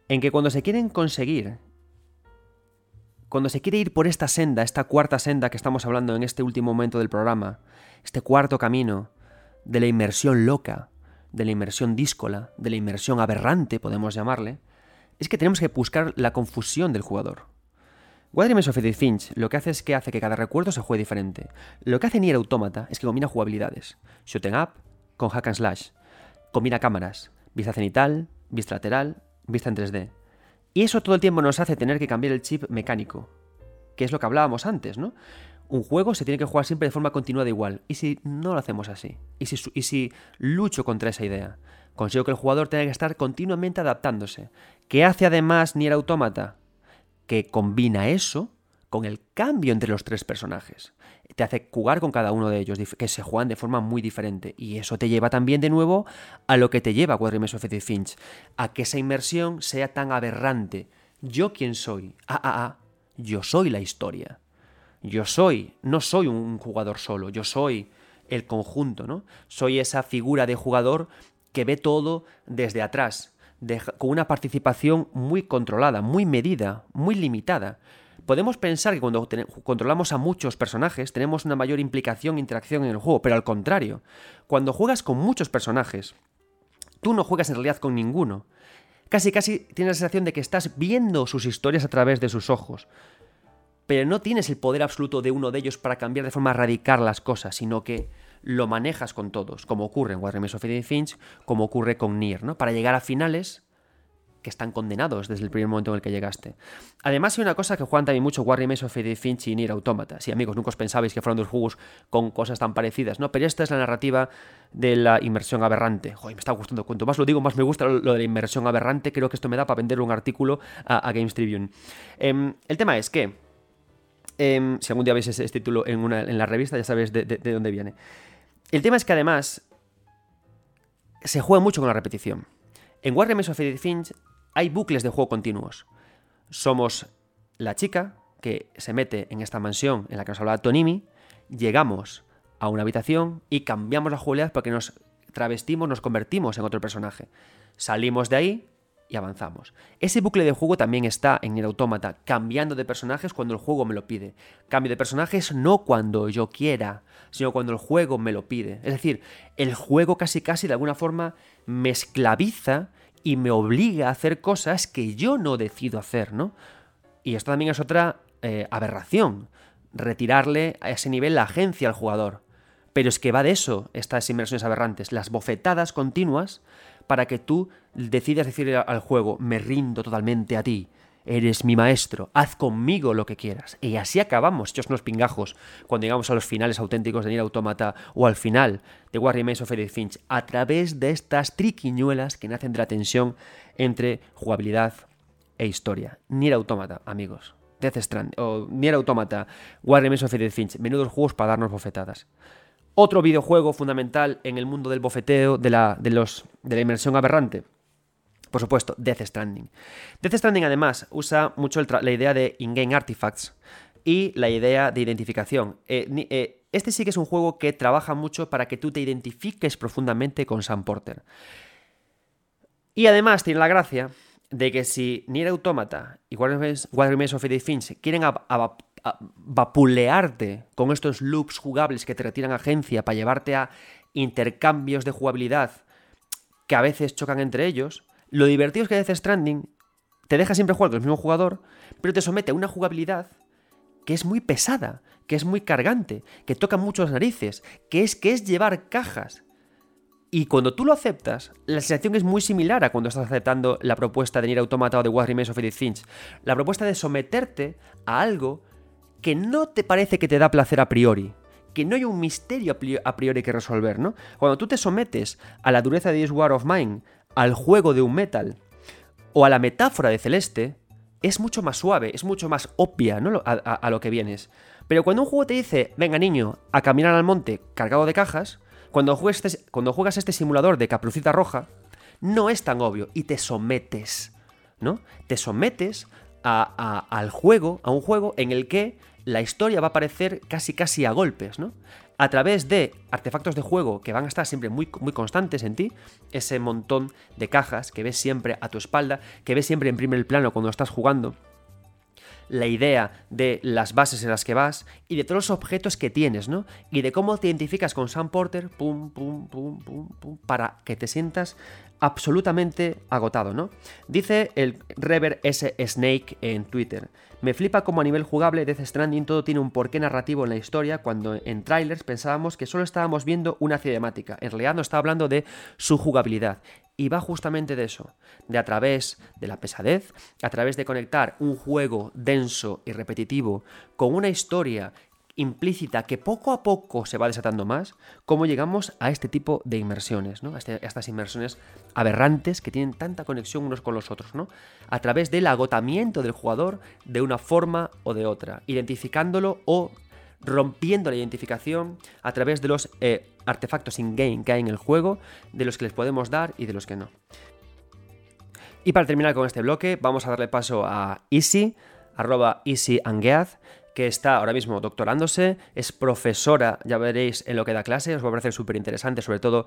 En que cuando se quieren conseguir cuando se quiere ir por esta senda, esta cuarta senda que estamos hablando en este último momento del programa, este cuarto camino de la inmersión loca, de la inmersión díscola, de la inmersión aberrante, podemos llamarle, es que tenemos que buscar la confusión del jugador. Remains of Edith Finch lo que hace es que hace que cada recuerdo se juegue diferente. Lo que hace Nier Automata es que combina jugabilidades. Shooting up con hack and slash. Combina cámaras. Vista cenital, vista lateral, vista en 3D. Y eso todo el tiempo nos hace tener que cambiar el chip mecánico, que es lo que hablábamos antes, ¿no? Un juego se tiene que jugar siempre de forma continuada igual. ¿Y si no lo hacemos así? ¿Y si, y si lucho contra esa idea? Consigo que el jugador tenga que estar continuamente adaptándose. ¿Qué hace además Nier Automata? Que combina eso con el cambio entre los tres personajes te hace jugar con cada uno de ellos, que se juegan de forma muy diferente. Y eso te lleva también de nuevo a lo que te lleva Quadrimeso of Finch, a que esa inmersión sea tan aberrante. ¿Yo quién soy? Ah, ah, ah, yo soy la historia. Yo soy, no soy un jugador solo, yo soy el conjunto, ¿no? Soy esa figura de jugador que ve todo desde atrás, con una participación muy controlada, muy medida, muy limitada podemos pensar que cuando controlamos a muchos personajes tenemos una mayor implicación e interacción en el juego, pero al contrario, cuando juegas con muchos personajes, tú no juegas en realidad con ninguno. Casi, casi tienes la sensación de que estás viendo sus historias a través de sus ojos. Pero no tienes el poder absoluto de uno de ellos para cambiar de forma radical las cosas, sino que lo manejas con todos, como ocurre en What Remains of Edith Finch, como ocurre con Nier, ¿no? Para llegar a finales que están condenados desde el primer momento en el que llegaste. Además, hay una cosa que juegan también mucho War Remains of Edith Finch y Nier Automata. Sí, amigos, nunca os pensabais que fueron dos juegos con cosas tan parecidas, ¿no? Pero esta es la narrativa de la inmersión aberrante. Joder, me está gustando. Cuanto más lo digo, más me gusta lo, de la inmersión aberrante. Creo que esto me da para vender un artículo a, Games Tribune. Em, el tema es que, em, si algún día veis ese, título en, una, en la revista, ya sabéis de dónde viene. El tema es que además se juega mucho con la repetición. En War Remains of Edith Finch hay bucles de juego continuos. Somos la chica que se mete en esta mansión en la que nos hablaba Tonimi, llegamos a una habitación y cambiamos la jugabilidad porque nos travestimos, nos convertimos en otro personaje. Salimos de ahí y avanzamos. Ese bucle de juego también está en el autómata, cambiando de personajes cuando el juego me lo pide. Cambio de personajes no cuando yo quiera, sino cuando el juego me lo pide. Es decir, el juego casi casi de alguna forma me esclaviza y me obliga a hacer cosas que yo no decido hacer, ¿no? Y esto también es otra eh, aberración, retirarle a ese nivel la agencia al jugador. Pero es que va de eso estas inversiones aberrantes, las bofetadas continuas para que tú decidas decirle al juego, me rindo totalmente a ti, eres mi maestro, haz conmigo lo que quieras. Y así acabamos, hechos unos pingajos, cuando llegamos a los finales auténticos de Nier Automata o al final de War Remains of Edith Finch, a través de estas triquiñuelas que nacen de la tensión entre jugabilidad e historia. Nier Automata, amigos. Death Strand, o Nier Automata, War Remains of Edith Finch, menudos juegos para darnos bofetadas. Otro videojuego fundamental en el mundo del bofeteo, de la, de los, de la inmersión aberrante, por supuesto, Death Stranding. Death Stranding además usa mucho la idea de in-game artifacts y la idea de identificación. Eh, eh, este sí que es un juego que trabaja mucho para que tú te identifiques profundamente con Sam Porter. Y además tiene la gracia de que si Nier Automata y Remains of Edith Finch quieren vapulearte con estos loops jugables que te retiran agencia para llevarte a intercambios de jugabilidad que a veces chocan entre ellos, lo divertido es que Death Stranding te deja siempre jugar con el mismo jugador, pero te somete a una jugabilidad que es muy pesada, que es muy cargante, que toca mucho las narices, que es que es llevar cajas. Y cuando tú lo aceptas, la sensación es muy similar a cuando estás aceptando la propuesta de Nier Automata o de What Remains of Edith Finch. La propuesta de someterte a algo que no te parece que te da placer a priori, que no hay un misterio a priori que resolver, ¿no? Cuando tú te sometes a la dureza de This War of Mine, al juego de un metal o a la metáfora de Celeste, es mucho más suave, es mucho más obvia ¿no? a, lo que vienes. Pero cuando un juego te dice, venga niño, a caminar al monte cargado de cajas, cuando juegas este, cuando juegas este simulador de caprucita roja, no es tan obvio y te sometes, ¿no? Te sometes al juego, a un juego en el que la historia va a aparecer casi casi a golpes, ¿no? a través de artefactos de juego que van a estar siempre muy, muy constantes en ti, ese montón de cajas que ves siempre a tu espalda, que ves siempre en primer plano cuando estás jugando, la idea de las bases en las que vas y de todos los objetos que tienes, ¿no? Y de cómo te identificas con Sam Porter, pum, pum, pum, pum, pum, para que te sientas absolutamente agotado, ¿no? Dice el Rever S. Snake en Twitter. Me flipa como a nivel jugable Death Stranding todo tiene un porqué narrativo en la historia cuando en trailers pensábamos que solo estábamos viendo una cinemática. En realidad no está hablando de su jugabilidad. Y va justamente de eso, de a través de la pesadez, a través de conectar un juego denso y repetitivo con una historia implícita que poco a poco se va desatando más, cómo llegamos a este tipo de inmersiones, ¿no? Este, a, estas inmersiones aberrantes que tienen tanta conexión unos con los otros, ¿no? A través del agotamiento del jugador de una forma o de otra, identificándolo o rompiendo la identificación a través de los eh, artefactos in-game que hay en el juego, de los que les podemos dar y de los que no. Y para terminar con este bloque, vamos a darle paso a Easy, arroba Easy que está ahora mismo doctorándose, es profesora, ya veréis en lo que da clase, os va a parecer súper interesante, sobre todo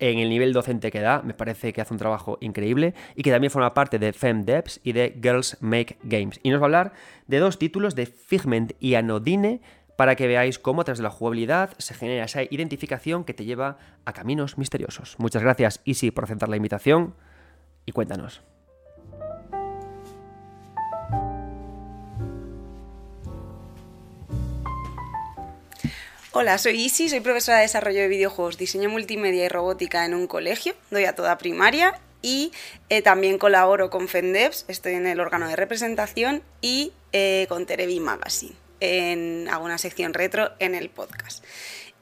en el nivel docente que da, me parece que hace un trabajo increíble y que también forma parte de FemDevs y de Girls Make Games. Y nos va a hablar de dos títulos de Figment y Anodine para que veáis cómo tras de la jugabilidad se genera esa identificación que te lleva a caminos misteriosos. Muchas gracias Easy por aceptar la invitación y cuéntanos. Hola, soy Isi, soy profesora de desarrollo de videojuegos, diseño multimedia y robótica en un colegio, doy a toda primaria y eh, también colaboro con FENDEVS, estoy en el órgano de representación y eh, con Terebi Magazine, en, hago una sección retro en el podcast.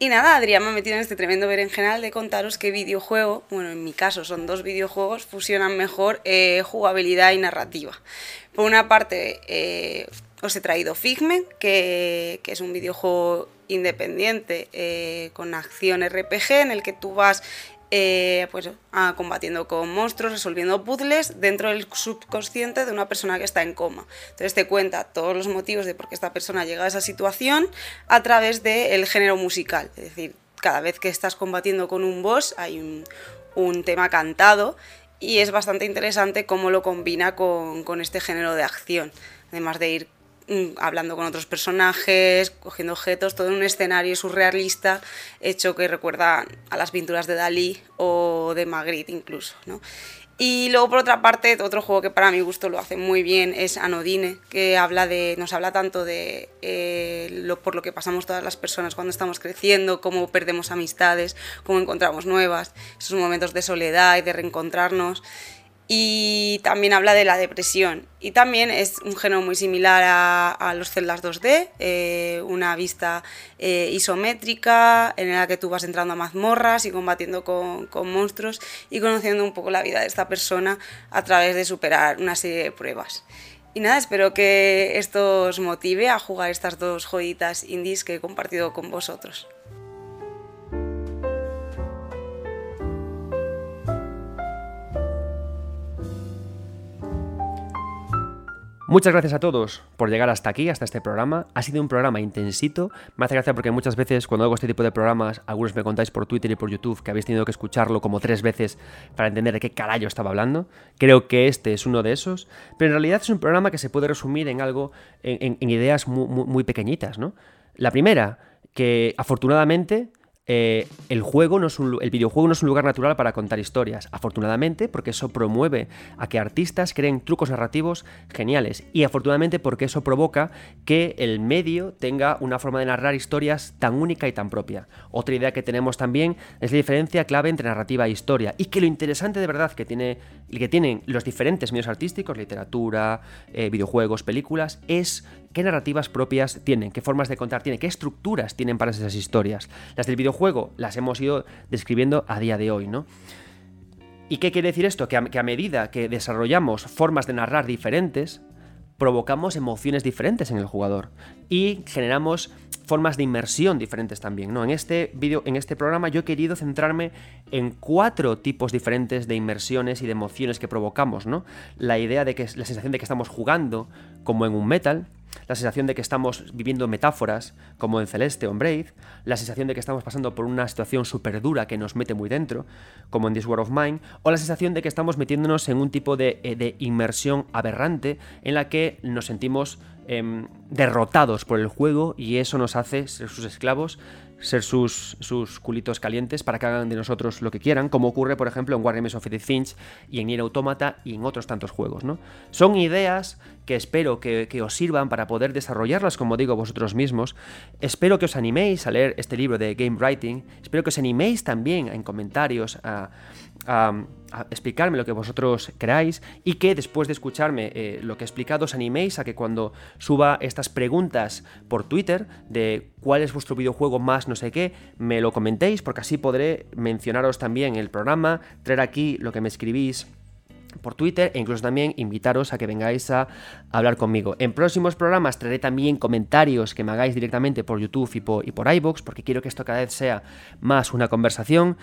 Y nada, Adrián me ha metido en este tremendo berenjenal de contaros qué videojuego, bueno, en mi caso son dos videojuegos, fusionan mejor eh, jugabilidad y narrativa. Por una parte, os he traído Figment, que, es un videojuego independiente eh, con acción RPG en el que tú vas eh, pues, ah, combatiendo con monstruos, resolviendo puzzles dentro del subconsciente de una persona que está en coma. Entonces te cuenta todos los motivos de por qué esta persona llega a esa situación a través del género musical. Es decir, cada vez que estás combatiendo con un boss hay un, tema cantado y es bastante interesante cómo lo combina con, con este género de acción. Además de ir hablando con otros personajes, cogiendo objetos, todo en un escenario surrealista hecho que recuerda a las pinturas de Dalí o de Magritte incluso. ¿no? Y luego por otra parte, otro juego que para mi gusto lo hace muy bien es Anodine, que habla de, nos habla tanto de eh, lo, por lo que pasamos todas las personas cuando estamos creciendo, cómo perdemos amistades, cómo encontramos nuevas, esos momentos de soledad y de reencontrarnos y también habla de la depresión. Y también es un género muy similar a, los celdas 2D, eh, una vista eh, isométrica en la que tú vas entrando a mazmorras y combatiendo con, con, monstruos y conociendo un poco la vida de esta persona a través de superar una serie de pruebas. Y nada, espero que esto os motive a jugar estas dos joyitas indies que he compartido con vosotros. Muchas gracias a todos por llegar hasta aquí, hasta este programa. Ha sido un programa intensito. Me hace gracia porque muchas veces cuando hago este tipo de programas, algunos me contáis por Twitter y por YouTube que habéis tenido que escucharlo como tres veces para entender de qué carajo estaba hablando. Creo que este es uno de esos. Pero en realidad es un programa que se puede resumir en algo, en, ideas muy, muy pequeñitas, ¿no? La primera, que afortunadamente eh, el, juego no es el videojuego no es un lugar natural para contar historias, afortunadamente porque eso promueve a que artistas creen trucos narrativos geniales y afortunadamente porque eso provoca que el medio tenga una forma de narrar historias tan única y tan propia. Otra idea que tenemos también es la diferencia clave entre narrativa e historia y que lo interesante de verdad que, tiene, que tienen los diferentes medios artísticos, literatura, eh, videojuegos, películas, es qué narrativas propias tienen, qué formas de contar tienen, qué estructuras tienen para esas historias. Las del videojuego las hemos ido describiendo a día de hoy, ¿no? ¿Y qué quiere decir esto? Que a medida que desarrollamos formas de narrar diferentes, provocamos emociones diferentes en el jugador y generamos formas de inmersión diferentes también, ¿no? En este vídeo, en este programa yo he querido centrarme en cuatro tipos diferentes de inmersiones y de emociones que provocamos, ¿no? La idea de que la sensación de que estamos jugando como en un metal, la sensación de que estamos viviendo metáforas, como en Celeste o en Brave, la sensación de que estamos pasando por una situación súper dura que nos mete muy dentro, como en This War of Mine, o la sensación de que estamos metiéndonos en un tipo de, eh, de inmersión aberrante en la que nos sentimos eh, derrotados por el juego y eso nos hace ser sus esclavos ser sus, sus culitos calientes para que hagan de nosotros lo que quieran, como ocurre, por ejemplo, en Wargames of the Finch y en Nier Automata y en otros tantos juegos, ¿no? Son ideas que espero que, os sirvan para poder desarrollarlas, como digo, vosotros mismos. Espero que os animéis a leer este libro de Game Writing. Espero que os animéis también en comentarios a explicarme lo que vosotros queráis y que después de escucharme eh, lo que he explicado os animéis a que cuando suba estas preguntas por Twitter de cuál es vuestro videojuego más no sé qué, me lo comentéis porque así podré mencionaros también el programa, traer aquí lo que me escribís por Twitter e incluso también invitaros a que vengáis a hablar conmigo. En próximos programas traeré también comentarios que me hagáis directamente por YouTube y por, y iVoox porque quiero que esto cada vez sea más una conversación.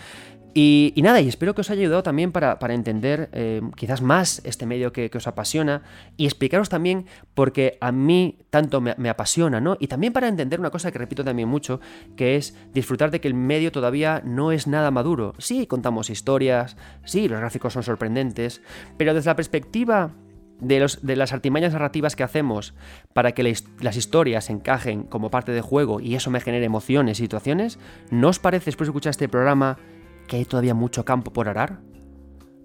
Y, nada, y espero que os haya ayudado también para, entender eh, quizás más este medio que, os apasiona y explicaros también porque a mí tanto me, me, apasiona, ¿no? Y también para entender una cosa que repito también mucho, que es disfrutar de que el medio todavía no es nada maduro. Sí, contamos historias, sí, los gráficos son sorprendentes, pero desde la perspectiva de, los, de, las artimañas narrativas que hacemos para que las historias encajen como parte de juego y eso me genere emociones y situaciones, ¿no os parece después de escuchar este programa que hay todavía mucho campo por arar?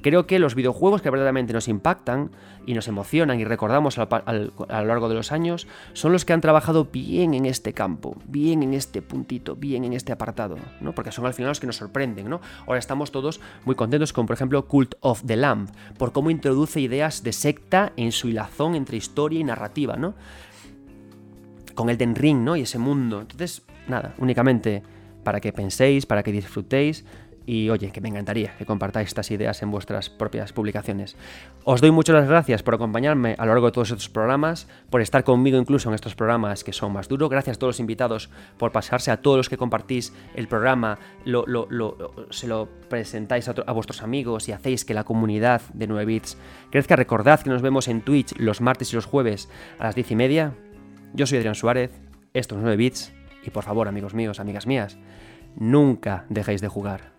Creo que los videojuegos que verdaderamente nos impactan y nos emocionan y recordamos a lo largo de los años son los que han trabajado bien en este campo, bien en este puntito, bien en este apartado, ¿no? Porque son al final los que nos sorprenden, ¿no? Ahora estamos todos muy contentos con, por ejemplo, Cult of the Lamb, por cómo introduce ideas de secta en su hilazón entre historia y narrativa, ¿no? Con el Den Ring, ¿no? Y ese mundo. Entonces, nada, únicamente para que penséis, para que disfrutéis y oye, que me encantaría que compartáis estas ideas en vuestras propias publicaciones. Os doy muchas gracias por acompañarme a lo largo de todos estos programas, por estar conmigo incluso en estos programas que son más duros. Gracias a todos los invitados por pasarse, a todos los que compartís el programa, se lo presentáis a, vuestros amigos y hacéis que la comunidad de 9 bits crezca. Recordad que nos vemos en Twitch los martes y los jueves a las 10 y media. Yo soy Adrián Suárez, esto es 9 bits y por favor amigos míos, amigas mías, nunca dejéis de jugar.